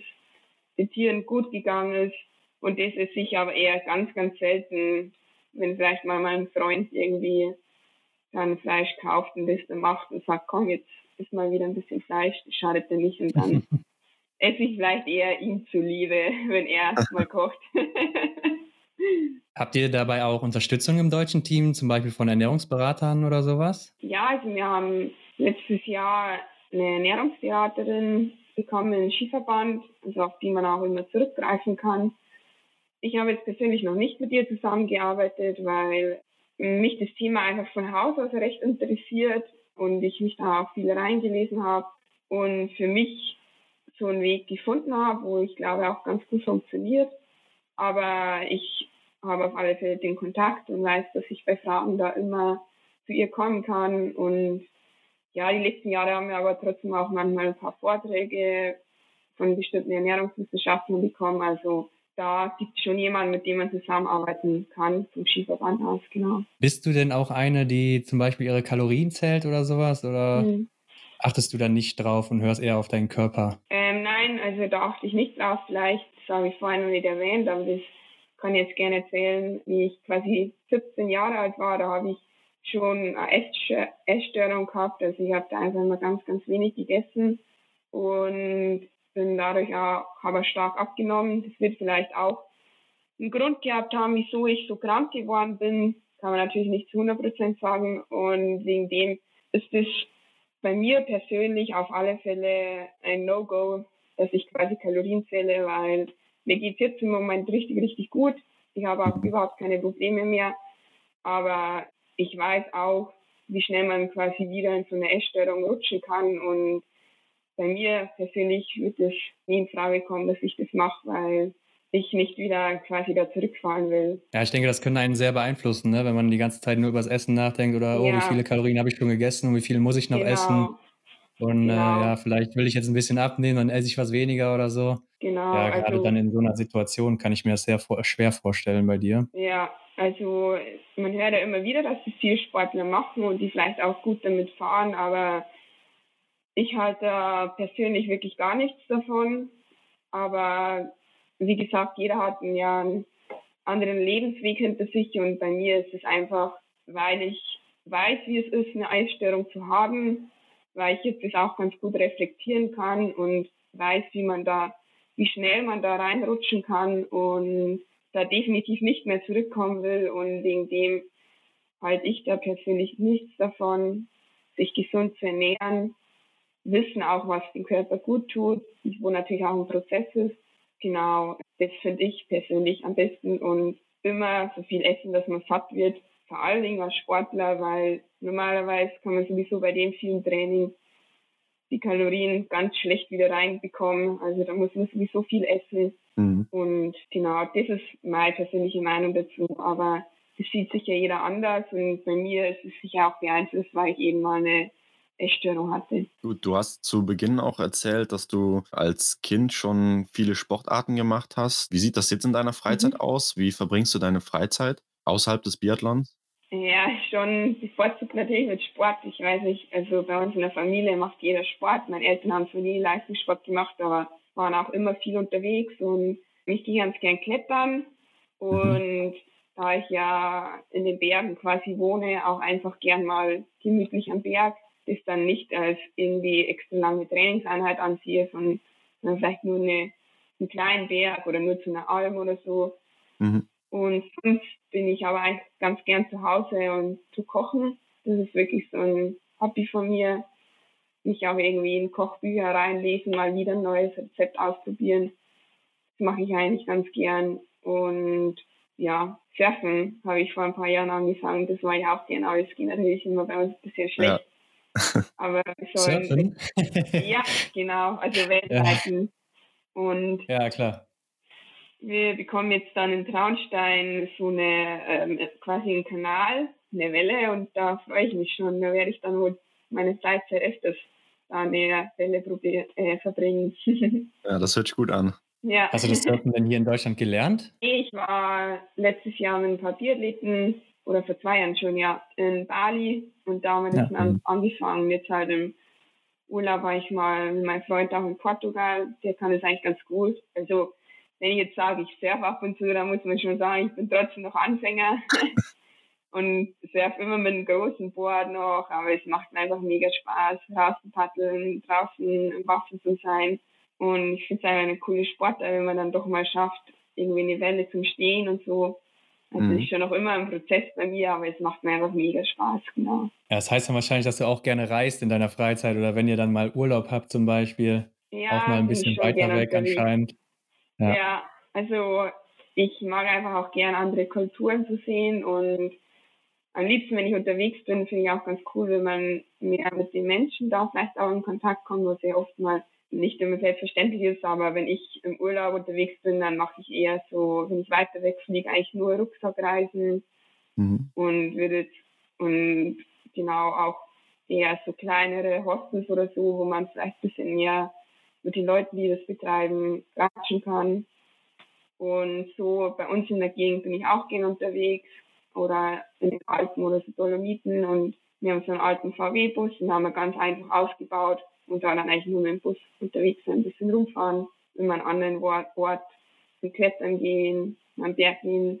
den Tieren gut gegangen ist. Und das ist sicher aber eher ganz, ganz selten, wenn vielleicht mal mein Freund irgendwie dann Fleisch kauft und das dann macht und sagt, komm, jetzt ist mal wieder ein bisschen Fleisch, das schadet ja nicht und dann [laughs] esse ich vielleicht eher ihm zuliebe, wenn er mal kocht. Habt ihr dabei auch Unterstützung im deutschen Team, zum Beispiel von Ernährungsberatern oder sowas? Ja, also wir haben letztes Jahr eine Ernährungsberaterin bekommen im Skiverband, also auf die man auch immer zurückgreifen kann. Ich habe jetzt persönlich noch nicht mit ihr zusammengearbeitet, weil mich das Thema einfach von Haus aus recht interessiert und ich mich da auch viel reingelesen habe und für mich so einen Weg gefunden habe, wo ich glaube auch ganz gut funktioniert. Aber ich habe auf alle Fälle den Kontakt und weiß, dass ich bei Fragen da immer zu ihr kommen kann. Und ja, die letzten Jahre haben wir aber trotzdem auch manchmal ein paar Vorträge von bestimmten Ernährungswissenschaften bekommen. Also da gibt es schon jemanden, mit dem man zusammenarbeiten kann, vom Skiverband aus, genau. Bist du denn auch eine, die zum Beispiel ihre Kalorien zählt oder sowas? Oder mhm. achtest du da nicht drauf und hörst eher auf deinen Körper? Ähm, nein, also da achte ich nicht drauf. Vielleicht, das habe ich vorhin noch nicht erwähnt, aber das kann ich jetzt gerne erzählen, wie ich quasi 17 Jahre alt war, da habe ich schon eine Essstörung gehabt. Also ich habe da einfach immer ganz, ganz wenig gegessen. Und bin dadurch auch aber stark abgenommen. Das wird vielleicht auch einen Grund gehabt haben, wieso ich so krank geworden bin. Kann man natürlich nicht zu 100 Prozent sagen. Und wegen dem ist es bei mir persönlich auf alle Fälle ein No-Go, dass ich quasi Kalorien zähle, weil mir geht es jetzt im Moment richtig, richtig gut. Ich habe auch überhaupt keine Probleme mehr. Aber ich weiß auch, wie schnell man quasi wieder in so eine Essstörung rutschen kann und bei mir persönlich wird es nie in Frage kommen, dass ich das mache, weil ich nicht wieder quasi da zurückfahren will. Ja, ich denke, das könnte einen sehr beeinflussen, ne? wenn man die ganze Zeit nur über das Essen nachdenkt oder, oh, ja. wie viele Kalorien habe ich schon gegessen und wie viel muss ich noch genau. essen. Und äh, genau. äh, ja, vielleicht will ich jetzt ein bisschen abnehmen, dann esse ich was weniger oder so. Genau. Ja, gerade also, dann in so einer Situation kann ich mir das sehr vor schwer vorstellen bei dir. Ja, also man hört ja immer wieder, dass die viel Sportler machen und die vielleicht auch gut damit fahren, aber ich halte persönlich wirklich gar nichts davon. Aber wie gesagt, jeder hat einen, ja, einen anderen Lebensweg hinter sich. Und bei mir ist es einfach, weil ich weiß, wie es ist, eine Eisstörung zu haben, weil ich jetzt das auch ganz gut reflektieren kann und weiß, wie man da, wie schnell man da reinrutschen kann und da definitiv nicht mehr zurückkommen will. Und wegen dem halte ich da persönlich nichts davon, sich gesund zu ernähren wissen auch, was dem Körper gut tut, wo natürlich auch ein Prozess ist. Genau, das finde ich persönlich am besten und immer so viel essen, dass man satt wird. Vor allen Dingen als Sportler, weil normalerweise kann man sowieso bei dem vielen Training die Kalorien ganz schlecht wieder reinbekommen. Also da muss man sowieso viel essen. Mhm. Und genau, das ist meine persönliche Meinung dazu. Aber das sieht sicher jeder anders und bei mir ist es sicher auch beeinflusst, weil ich eben mal eine Essstörung hatte. Du, du hast zu Beginn auch erzählt, dass du als Kind schon viele Sportarten gemacht hast. Wie sieht das jetzt in deiner Freizeit mhm. aus? Wie verbringst du deine Freizeit außerhalb des Biathlons? Ja, schon bevorzugt natürlich mit Sport. Ich weiß nicht, also bei uns in der Familie macht jeder Sport. Meine Eltern haben zwar nie Leistungssport gemacht, aber waren auch immer viel unterwegs und ich gehe ganz gern klettern. Mhm. Und mhm. da ich ja in den Bergen quasi wohne, auch einfach gern mal gemütlich am Berg, das dann nicht als irgendwie extra lange Trainingseinheit ansehe, sondern vielleicht nur eine, einen kleinen Berg oder nur zu einer Alm oder so. Mhm. Und sonst bin ich aber eigentlich ganz gern zu Hause und zu kochen. Das ist wirklich so ein Hobby von mir. Mich auch irgendwie in Kochbücher reinlesen, mal wieder ein neues Rezept ausprobieren. Das mache ich eigentlich ganz gern. Und ja, Surfen habe ich vor ein paar Jahren angefangen. Das war ja auch genau, das geht natürlich immer bei uns ein bisschen schlecht. Ja. Aber schon. ja, genau, also [laughs] Weltreiten. Ja. Und ja, klar wir bekommen jetzt dann in Traunstein so eine ähm, quasi einen Kanal, eine Welle und da freue ich mich schon. Da werde ich dann wohl meine Freizeit öfters da an der Welle probier, äh, verbringen. [laughs] ja, das hört sich gut an. Ja. Hast du das Surfen [laughs] denn hier in Deutschland gelernt? Ich war letztes Jahr mit ein paar Biathleten oder vor zwei Jahren schon, ja, in Bali und da haben wir das ja. dann angefangen. Jetzt halt im Urlaub war ich mal mit meinem Freund auch in Portugal, der kann das eigentlich ganz gut. Also wenn ich jetzt sage, ich surfe ab und zu, dann muss man schon sagen, ich bin trotzdem noch Anfänger [laughs] und surfe immer mit einem großen Board noch, aber es macht mir einfach mega Spaß, rauszupaddeln, draußen im Wasser zu sein. Und ich finde es einfach eine coole Sportart, wenn man dann doch mal schafft, irgendwie eine Welle zum Stehen und so. Also mhm. ist schon noch immer ein Prozess bei mir, aber es macht mir einfach mega Spaß, genau. Ja, das heißt dann wahrscheinlich, dass du auch gerne reist in deiner Freizeit oder wenn ihr dann mal Urlaub habt zum Beispiel, ja, auch mal ein bisschen weiter weg anscheinend. Ja. ja, also ich mag einfach auch gern andere Kulturen zu sehen und am liebsten, wenn ich unterwegs bin, finde ich auch ganz cool, wenn man mehr mit den Menschen da vielleicht auch in Kontakt kommt, was ja oft mal nicht immer selbstverständlich ist, aber wenn ich im Urlaub unterwegs bin, dann mache ich eher so, wenn ich weiter weg fliege, eigentlich nur Rucksackreisen mhm. und würde und genau auch eher so kleinere Hostels oder so, wo man vielleicht ein bisschen mehr mit den Leuten, die das betreiben, quatschen kann. Und so bei uns in der Gegend bin ich auch gerne unterwegs oder in den Alpen oder so Dolomiten und wir haben so einen alten VW-Bus und haben wir ganz einfach ausgebaut und da dann eigentlich nur mit dem Bus unterwegs sein, ein bisschen rumfahren, in einen anderen Ort, Ort zum Klettern gehen, am Berg gehen,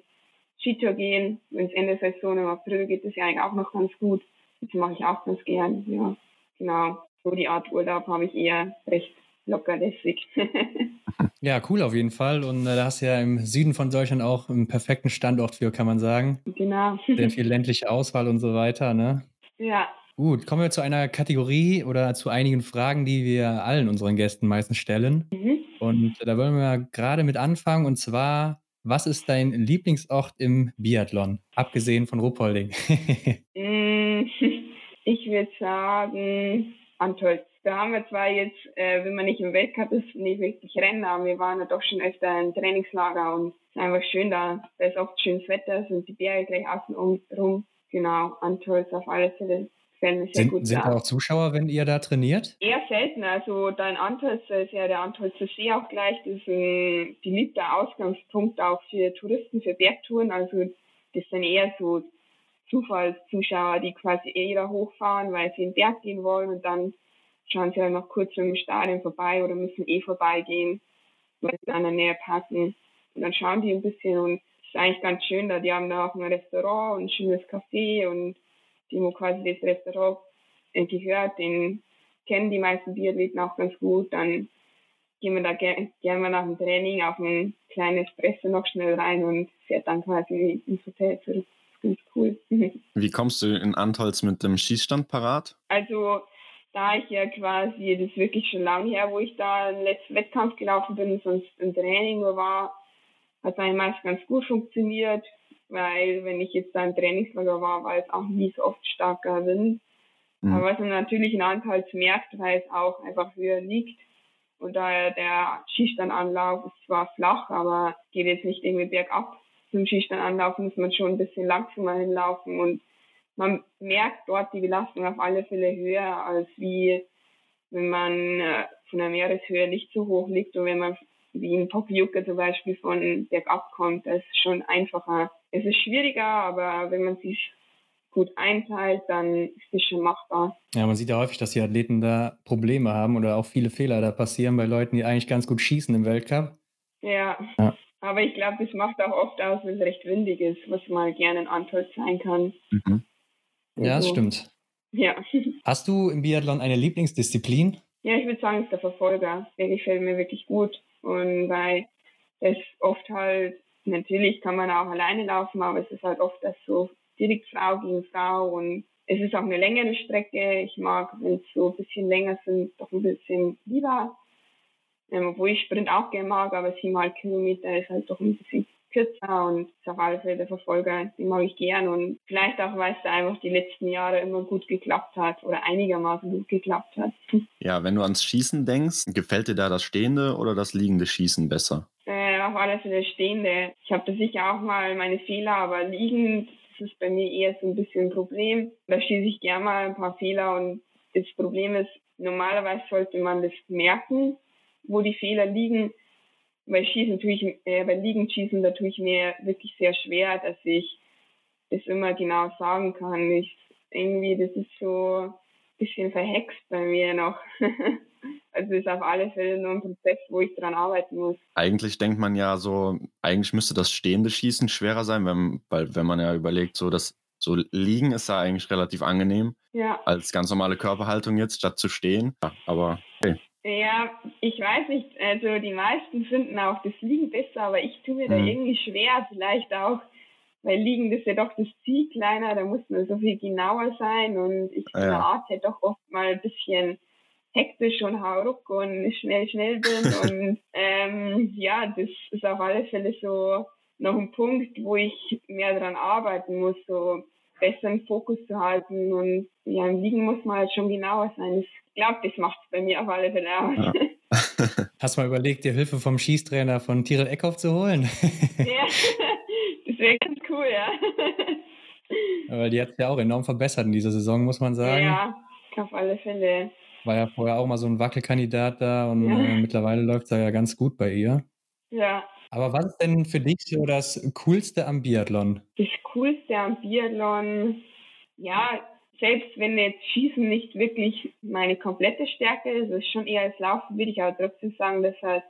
Skitour gehen. Wenn es Ende Saison im April geht, ist ja eigentlich auch noch ganz gut. Das mache ich auch ganz gern, ja. Genau. So die Art Urlaub habe ich eher recht locker lässig. [laughs] ja, cool auf jeden Fall. Und äh, da hast du ja im Süden von Deutschland auch einen perfekten Standort für, kann man sagen. Genau. Sehr viel ländliche Auswahl und so weiter, ne? Ja. Gut, kommen wir zu einer Kategorie oder zu einigen Fragen, die wir allen unseren Gästen meistens stellen. Mhm. Und da wollen wir gerade mit anfangen. Und zwar, was ist dein Lieblingsort im Biathlon, abgesehen von Ruppolding? [laughs] Mm, [laughs] ich würde sagen, Antolz. Da haben wir zwar jetzt, äh, wenn man nicht im Weltcup ist, nicht wirklich Rennen, aber wir waren ja doch schon öfter im Trainingslager und es ist einfach schön da. Da ist oft schönes Wetter, sind die Berge gleich außen rum. Genau, Antolz auf alle Fälle. Sind, sind da auch Zuschauer, wenn ihr da trainiert? Eher selten. Also da in Antolz ist ja der Antolzer See auch gleich. Das ist ein beliebter Ausgangspunkt auch für Touristen, für Bergtouren. Also das sind eher so Zufallszuschauer, die quasi eher da hochfahren, weil sie in den Berg gehen wollen und dann schauen sie halt noch kurz im Stadion vorbei oder müssen eh vorbeigehen, weil sie an der Nähe passen. Und dann schauen die ein bisschen und es ist eigentlich ganz schön da. Die haben da auch ein Restaurant und ein schönes Café und die, wo quasi das Restaurant gehört, den kennen die meisten Biathleten auch ganz gut. Dann gehen wir da gerne gern mal nach dem Training auf ein kleines Espresso noch schnell rein und fährt dann quasi ins Hotel zurück. Das ist ganz cool. [laughs] Wie kommst du in Antholz mit dem Schießstand parat? Also da ich ja quasi, das ist wirklich schon lange her, wo ich da den letzten Wettkampf gelaufen bin, sonst im Training nur war, hat eigentlich meist ganz gut funktioniert, weil wenn ich jetzt da im Trainingslager war, war es auch nie so oft starker Wind. Mhm. Aber was man natürlich in Anteils merkt, weil es auch einfach höher liegt. Und daher der Schießsteinanlauf ist zwar flach, aber geht jetzt nicht irgendwie bergab. Zum Schießsteinanlauf muss man schon ein bisschen langsamer hinlaufen und man merkt dort die Belastung auf alle Fälle höher, als wie wenn man äh, von der Meereshöhe nicht so hoch liegt und wenn man wie in Pokljuka zum Beispiel von bergab kommt, das ist schon einfacher. Es ist schwieriger, aber wenn man sich gut einteilt, dann ist es schon machbar. Ja, man sieht ja häufig, dass die Athleten da Probleme haben oder auch viele Fehler da passieren bei Leuten, die eigentlich ganz gut schießen im Weltcup. Ja, ja. aber ich glaube, das macht auch oft aus, wenn es recht windig ist, was mal gerne ein Anteil sein kann. Mhm. Ja, das also, stimmt. Ja. [laughs] Hast du im Biathlon eine Lieblingsdisziplin? Ja, ich würde sagen, es ist der Verfolger. Der gefällt mir wirklich gut. Und weil es oft halt, natürlich kann man auch alleine laufen, aber es ist halt oft das so direkt Frau gegen Frau und es ist auch eine längere Strecke. Ich mag, wenn es so ein bisschen länger sind, doch ein bisschen lieber. Ähm, obwohl ich Sprint auch gerne mag, aber siebenmal Kilometer ist halt doch ein bisschen kürzer und ist auf alle Fälle der Verfolger, den mag ich gern und vielleicht auch, weil es da einfach die letzten Jahre immer gut geklappt hat oder einigermaßen gut geklappt hat. [laughs] Ja, wenn du ans Schießen denkst, gefällt dir da das stehende oder das liegende Schießen besser? Äh, auf alle Fälle stehende. Ich habe da sicher auch mal meine Fehler, aber liegend das ist bei mir eher so ein bisschen ein Problem. Da schieße ich gerne mal ein paar Fehler und das Problem ist, normalerweise sollte man das merken, wo die Fehler liegen weil Schießen tue ich, äh, bei Liegenschießen, da tue ich mir wirklich sehr schwer, dass ich das immer genau sagen kann. Ich, irgendwie, das ist so ein bisschen verhext bei mir noch. [laughs] also ist auf alle Fälle nur ein Prozess, wo ich dran arbeiten muss. Eigentlich denkt man ja so, eigentlich müsste das stehende Schießen schwerer sein, wenn, weil wenn man ja überlegt, so das so liegen ist ja eigentlich relativ angenehm. Ja. Als ganz normale Körperhaltung jetzt, statt zu stehen. Ja, aber okay. Ja, ich weiß nicht. Also die meisten finden auch das Liegen besser, aber ich tue mir da mhm. irgendwie schwer. Vielleicht auch, weil Liegen ist ja doch das Ziel kleiner, da muss man so viel genauer sein und ich ja. Art halt doch oft mal ein bisschen hektisch und hauruck und schnell, schnell bin. [laughs] und ähm, ja, das ist auf alle Fälle so noch ein Punkt, wo ich mehr daran arbeiten muss, so besseren Fokus zu halten. Und ja, im Liegen muss man halt schon genauer sein. Ich glaube, das macht es bei mir auf alle Fälle aus. Ja. [laughs] Hast du mal überlegt, dir Hilfe vom Schießtrainer von Tyrell Eckhoff zu holen? ja, [laughs] das wäre ganz cool, ja. Weil die hat sich ja auch enorm verbessert in dieser Saison, muss man sagen. Ja, auf alle Fälle. War ja vorher auch mal so ein Wackelkandidat da und ja. äh, mittlerweile läuft es ja ganz gut bei ihr. Ja, aber was ist denn für dich so das Coolste am Biathlon? Das Coolste am Biathlon, ja, selbst wenn jetzt Schießen nicht wirklich meine komplette Stärke ist, ist schon eher das Laufen, würde ich aber trotzdem sagen, dass halt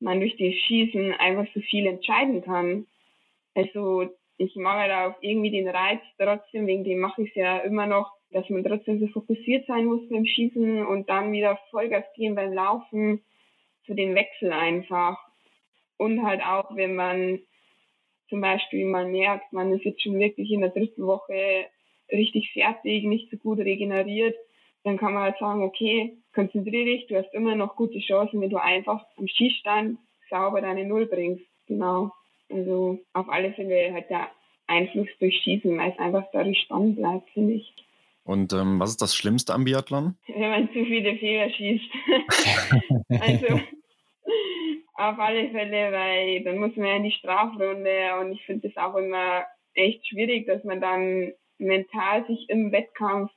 man durch das Schießen einfach so viel entscheiden kann. Also ich mache halt auch irgendwie den Reiz trotzdem, wegen dem mache ich es ja immer noch, dass man trotzdem so fokussiert sein muss beim Schießen und dann wieder Vollgas gehen beim Laufen, für den Wechsel einfach. Und halt auch, wenn man zum Beispiel mal merkt, man ist jetzt schon wirklich in der dritten Woche richtig fertig, nicht so gut regeneriert, dann kann man halt sagen, okay, konzentriere dich, du hast immer noch gute Chancen, wenn du einfach am Schießstand sauber deine Null bringst. Genau. Also auf alle Fälle hat der Einfluss durch Schießen, weil es einfach dadurch spannend bleibt, finde ich. Und ähm, was ist das Schlimmste am Biathlon? [laughs] Wenn man zu viele Fehler schießt. [laughs] [laughs] also auf alle Fälle, weil dann muss man ja in die Strafrunde und ich finde das auch immer echt schwierig, dass man dann mental sich im Wettkampf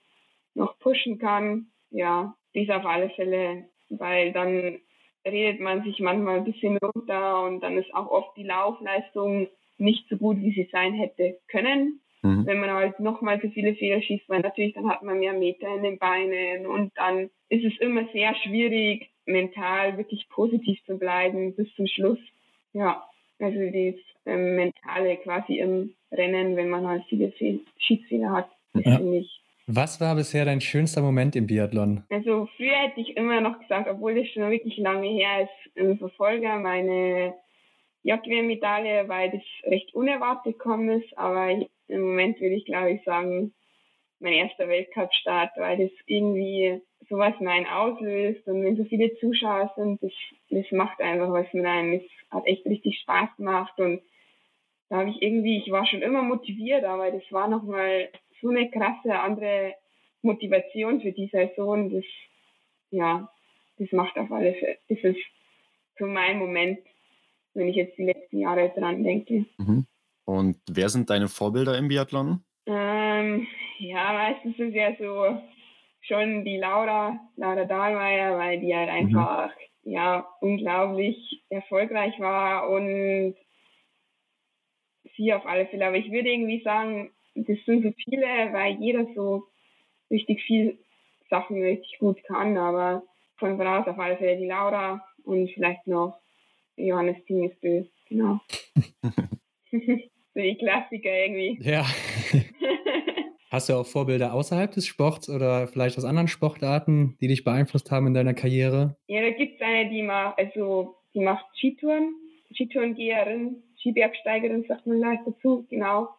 noch pushen kann. Ja, dies auf alle Fälle, weil dann redet man sich manchmal ein bisschen runter und dann ist auch oft die Laufleistung nicht so gut, wie sie sein hätte können. Mhm. Wenn man halt nochmal so viele Fehler schießt, weil natürlich dann hat man mehr Meter in den Beinen und dann ist es immer sehr schwierig, mental wirklich positiv zu bleiben bis zum Schluss. Ja, also das ähm, Mentale quasi im Rennen, wenn man halt viele Fehl Schiedsfehler hat, ja. finde ich. Was war bisher dein schönster Moment im Biathlon? Also früher hätte ich immer noch gesagt, obwohl das schon wirklich lange her ist, im Verfolger meine JWM-Medaille, weil das recht unerwartet gekommen ist, aber im Moment würde ich glaube ich sagen, mein erster Weltcup-Start, weil das irgendwie sowas in einen auslöst und wenn so viele Zuschauer sind, das, das macht einfach was mit einem. Es hat echt richtig Spaß gemacht und da habe ich irgendwie, ich war schon immer motiviert, aber das war nochmal so eine krasse andere Motivation für die Saison. Das, ja, das macht auf alle Fälle, das ist so mein Moment, wenn ich jetzt die letzten Jahre dran denke. Mhm. Und wer sind deine Vorbilder im Biathlon? Ähm, ja, meistens ist ja so schon die Laura, Laura Dahlmeier, weil die halt mhm. einfach mhm. ja unglaublich erfolgreich war und sie auf alle Fälle. Aber ich würde irgendwie sagen, das sind so viele, weil jeder so richtig viel Sachen richtig gut kann. Aber von voraus auf alle Fälle die Laura und vielleicht noch Johannes Tingesbö, genau. [laughs] [laughs] so die Klassiker irgendwie. Ja. [laughs] Hast du auch Vorbilder außerhalb des Sports oder vielleicht aus anderen Sportarten, die dich beeinflusst haben in deiner Karriere? Ja, da gibt es eine, die macht, also die macht Skitouren, Skitourengeherin, Skibergsteigerin, sagt man leicht dazu, genau.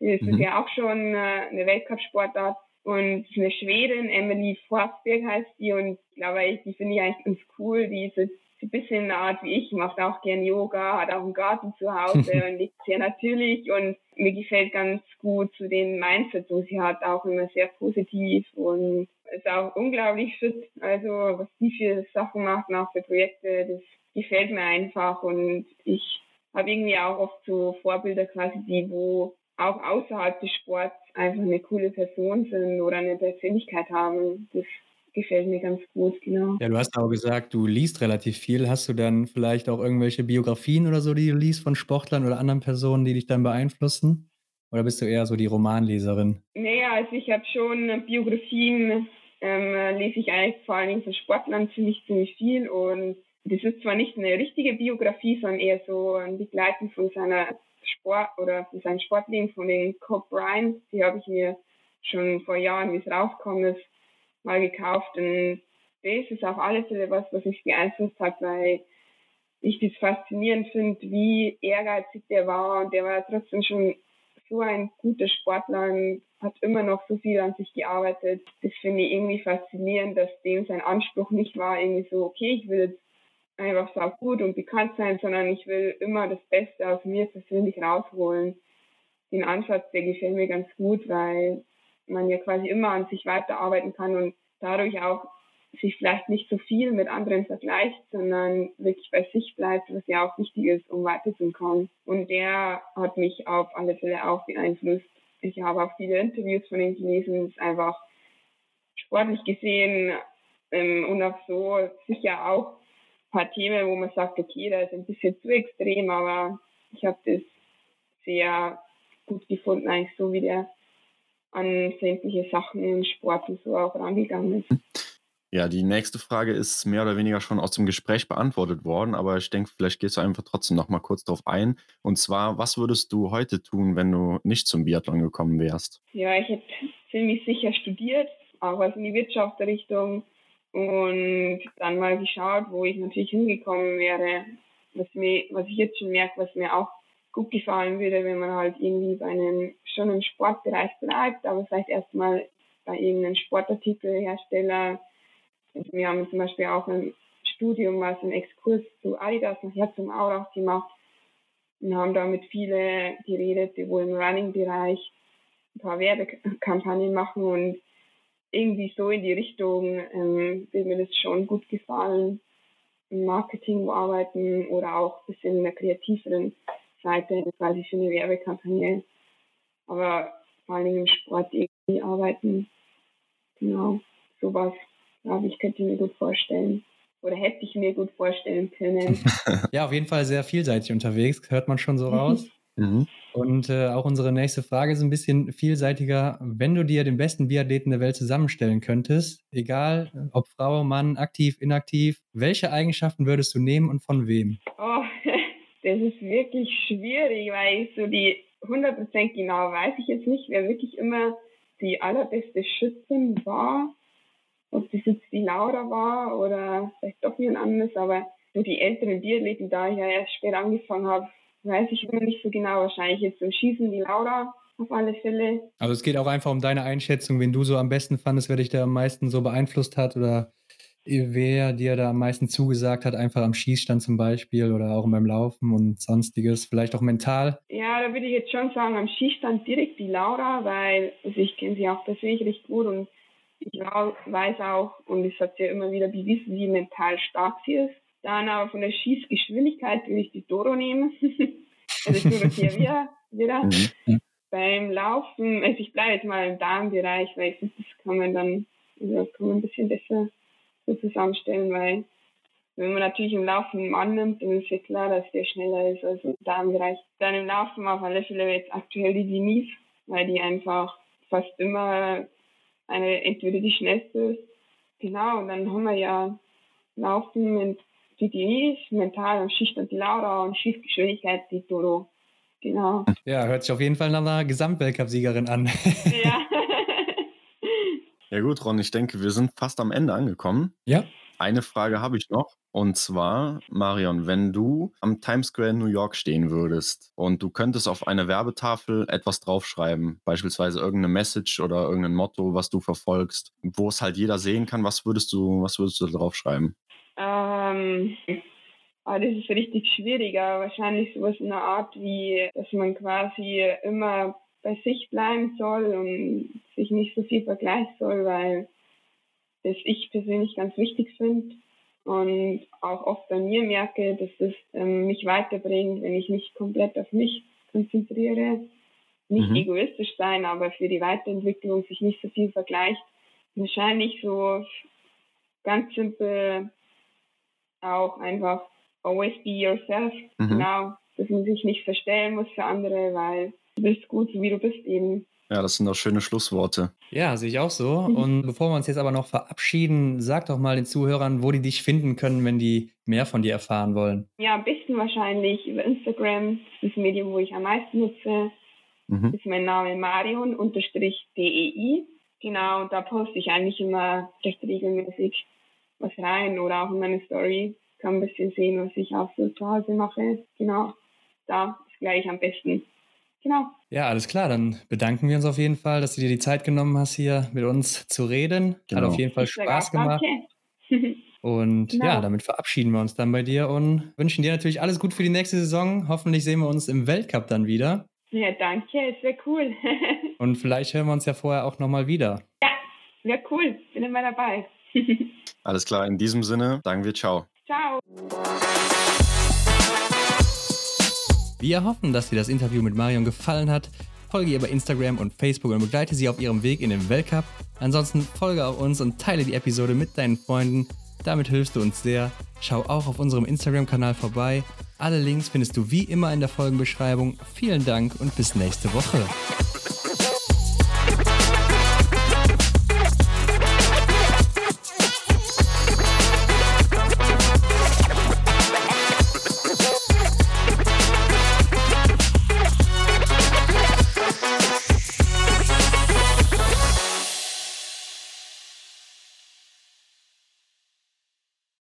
Das mhm. ist ja auch schon äh, eine Weltcup-Sportart. Und eine Schwedin, Emily Forsberg heißt die, und ich glaube, die finde ich eigentlich ganz cool. Die ist jetzt ein bisschen eine Art wie ich, macht auch gern Yoga, hat auch einen Garten zu Hause [laughs] und lebt sehr natürlich und mir gefällt ganz gut zu den Mindset, wo sie hat, auch immer sehr positiv und ist auch unglaublich fit. Also was die für Sachen macht, auch für Projekte, das gefällt mir einfach und ich habe irgendwie auch oft so Vorbilder quasi, die wo auch außerhalb des Sports einfach eine coole Person sind oder eine Persönlichkeit haben. Das gefällt mir ganz gut, genau. Ja, du hast auch gesagt, du liest relativ viel. Hast du dann vielleicht auch irgendwelche Biografien oder so, die du liest von Sportlern oder anderen Personen, die dich dann beeinflussen? Oder bist du eher so die Romanleserin? Naja, also ich habe schon Biografien, ähm, lese ich eigentlich vor allen Dingen von Sportlern ziemlich, ziemlich viel. Und das ist zwar nicht eine richtige Biografie, sondern eher so ein Begleiten von seiner Sport oder von seinem Sportleben von den Cobb Bryant. Die habe ich mir schon vor Jahren, wie es rausgekommen ist, mal gekauft und das ist auf alle Fälle was, was mich beeinflusst hat, weil ich das faszinierend finde, wie ehrgeizig der war und der war trotzdem schon so ein guter Sportler und hat immer noch so viel an sich gearbeitet. Das finde ich irgendwie faszinierend, dass dem sein Anspruch nicht war, irgendwie so, okay, ich will jetzt einfach so gut und bekannt sein, sondern ich will immer das Beste aus mir persönlich rausholen. Den Ansatz, der gefällt mir ganz gut, weil man ja quasi immer an sich weiterarbeiten kann und dadurch auch sich vielleicht nicht so viel mit anderen vergleicht, sondern wirklich bei sich bleibt, was ja auch wichtig ist, um weiterzukommen. Und der hat mich auf alle Fälle auch beeinflusst. Ich habe auch viele Interviews von gelesen, ist einfach sportlich gesehen ähm, und auch so sicher auch ein paar Themen, wo man sagt, okay, das ist ein bisschen zu extrem, aber ich habe das sehr gut gefunden, eigentlich so wie der an sämtliche Sachen im Sport und so auch rangegangen ist. Ja, die nächste Frage ist mehr oder weniger schon aus dem Gespräch beantwortet worden, aber ich denke, vielleicht gehst du einfach trotzdem noch mal kurz darauf ein. Und zwar, was würdest du heute tun, wenn du nicht zum Biathlon gekommen wärst? Ja, ich hätte ziemlich sicher studiert, auch was in die Wirtschaftsrichtung und dann mal geschaut, wo ich natürlich hingekommen wäre. Was, mir, was ich jetzt schon merke, was mir auch gut gefallen würde, wenn man halt irgendwie bei einem schon im Sportbereich bleibt, aber vielleicht erstmal bei irgendeinem Sportartikelhersteller. Wir haben zum Beispiel auch ein Studium, was einen Exkurs zu Adidas nach Herz und Aurach gemacht und haben da mit vielen geredet, die wohl im Running-Bereich ein paar Werbekampagnen machen und irgendwie so in die Richtung ähm, würde mir das schon gut gefallen, im Marketing arbeiten oder auch ein bisschen in der kreativeren Seite quasi für eine Werbekampagne. Aber vor allen Dingen im Sport irgendwie arbeiten. Genau, sowas, glaube ich, könnte ich mir gut vorstellen. Oder hätte ich mir gut vorstellen können. [laughs] ja, auf jeden Fall sehr vielseitig unterwegs, hört man schon so raus. Mhm. Und äh, auch unsere nächste Frage ist ein bisschen vielseitiger. Wenn du dir den besten Biathleten der Welt zusammenstellen könntest, egal ob Frau, Mann, aktiv, inaktiv, welche Eigenschaften würdest du nehmen und von wem? Oh, [laughs] das ist wirklich schwierig, weil ich so die 100% genau weiß ich jetzt nicht, wer wirklich immer die allerbeste Schützin war. Ob das jetzt die Laura war oder vielleicht doch jemand anderes, aber so die älteren Biathleten, da ich ja erst spät angefangen habe, weiß ich immer nicht so genau. Wahrscheinlich jetzt im Schießen die Laura auf alle Fälle. Also es geht auch einfach um deine Einschätzung, wen du so am besten fandest, wer dich da am meisten so beeinflusst hat oder wer dir da am meisten zugesagt hat, einfach am Schießstand zum Beispiel oder auch beim Laufen und sonstiges, vielleicht auch mental? Ja, da würde ich jetzt schon sagen, am Schießstand direkt die Laura, weil also ich kenne sie auch persönlich recht gut und ich weiß auch, und es hat sie ja immer wieder bewiesen, wie mental stark sie ist. Dann aber von der Schießgeschwindigkeit würde ich die Doro nehmen. [laughs] also ich hier wieder. wieder. Mhm. Beim Laufen, also ich bleibe jetzt mal im Darmbereich, weil ich finde, das kann man dann, also das kann man ein bisschen besser so zusammenstellen, weil wenn man natürlich im Laufen einen Mann nimmt, dann ist ja klar, dass der schneller ist als im Darmbereich. Dann im Laufen auf alle Fälle jetzt aktuell die Denise, weil die einfach fast immer eine entweder die schnellste ist. Genau, und dann haben wir ja Laufen mit die Denise, mental und Schicht und die Laura und Schichtgeschwindigkeit die Doro. Genau. Ja, hört sich auf jeden Fall nach einer Gesamtweltcup-Siegerin an. ja. [laughs] ja gut, Ron, ich denke, wir sind fast am Ende angekommen. Ja. Eine Frage habe ich noch. Und zwar, Marion, wenn du am Times Square in New York stehen würdest und du könntest auf eine Werbetafel etwas draufschreiben, beispielsweise irgendeine Message oder irgendein Motto, was du verfolgst, wo es halt jeder sehen kann, was würdest du, was würdest du da draufschreiben? Ähm, ah, das ist richtig schwieriger. Wahrscheinlich sowas in der Art wie, dass man quasi immer bei sich bleiben soll und sich nicht so viel vergleichen soll, weil das ich persönlich ganz wichtig finde und auch oft bei mir merke, dass es ähm, mich weiterbringt, wenn ich mich komplett auf mich konzentriere. Nicht mhm. egoistisch sein, aber für die Weiterentwicklung sich nicht so viel vergleicht. Wahrscheinlich so ganz simpel auch einfach always be yourself. Mhm. Genau, dass man sich nicht verstellen muss für andere, weil du bist gut, so wie du bist eben. Ja, das sind doch schöne Schlussworte. Ja, sehe ich auch so. Und [laughs] bevor wir uns jetzt aber noch verabschieden, sag doch mal den Zuhörern, wo die dich finden können, wenn die mehr von dir erfahren wollen. Ja, am besten wahrscheinlich über Instagram. Das ist das Medium, wo ich am meisten nutze. Mhm. Das ist mein Name Marion-DEI. Genau, und da poste ich eigentlich immer recht regelmäßig was rein oder auch in meine Story. Kann ein bisschen sehen, was ich auch so zu Hause mache. Genau, da ist gleich am besten. Genau. Ja, alles klar. Dann bedanken wir uns auf jeden Fall, dass du dir die Zeit genommen hast, hier mit uns zu reden. Genau. Hat auf jeden Fall Spaß gemacht. [laughs] Und genau. ja, damit verabschieden wir uns dann bei dir und wünschen dir natürlich alles gut für die nächste Saison. Hoffentlich sehen wir uns im Weltcup dann wieder. Ja, danke, es wäre cool. [laughs] und vielleicht hören wir uns ja vorher auch nochmal wieder. Ja, wäre cool. Bin immer dabei. [laughs] Alles klar, in diesem Sinne sagen wir ciao. Ciao. Wir hoffen, dass dir das Interview mit Marion gefallen hat. Folge ihr bei Instagram und Facebook und begleite sie auf ihrem Weg in den Weltcup. Ansonsten folge auch uns und teile die Episode mit deinen Freunden. Damit hilfst du uns sehr. Schau auch auf unserem Instagram-Kanal vorbei. Alle Links findest du wie immer in der Folgenbeschreibung. Vielen Dank und bis nächste Woche.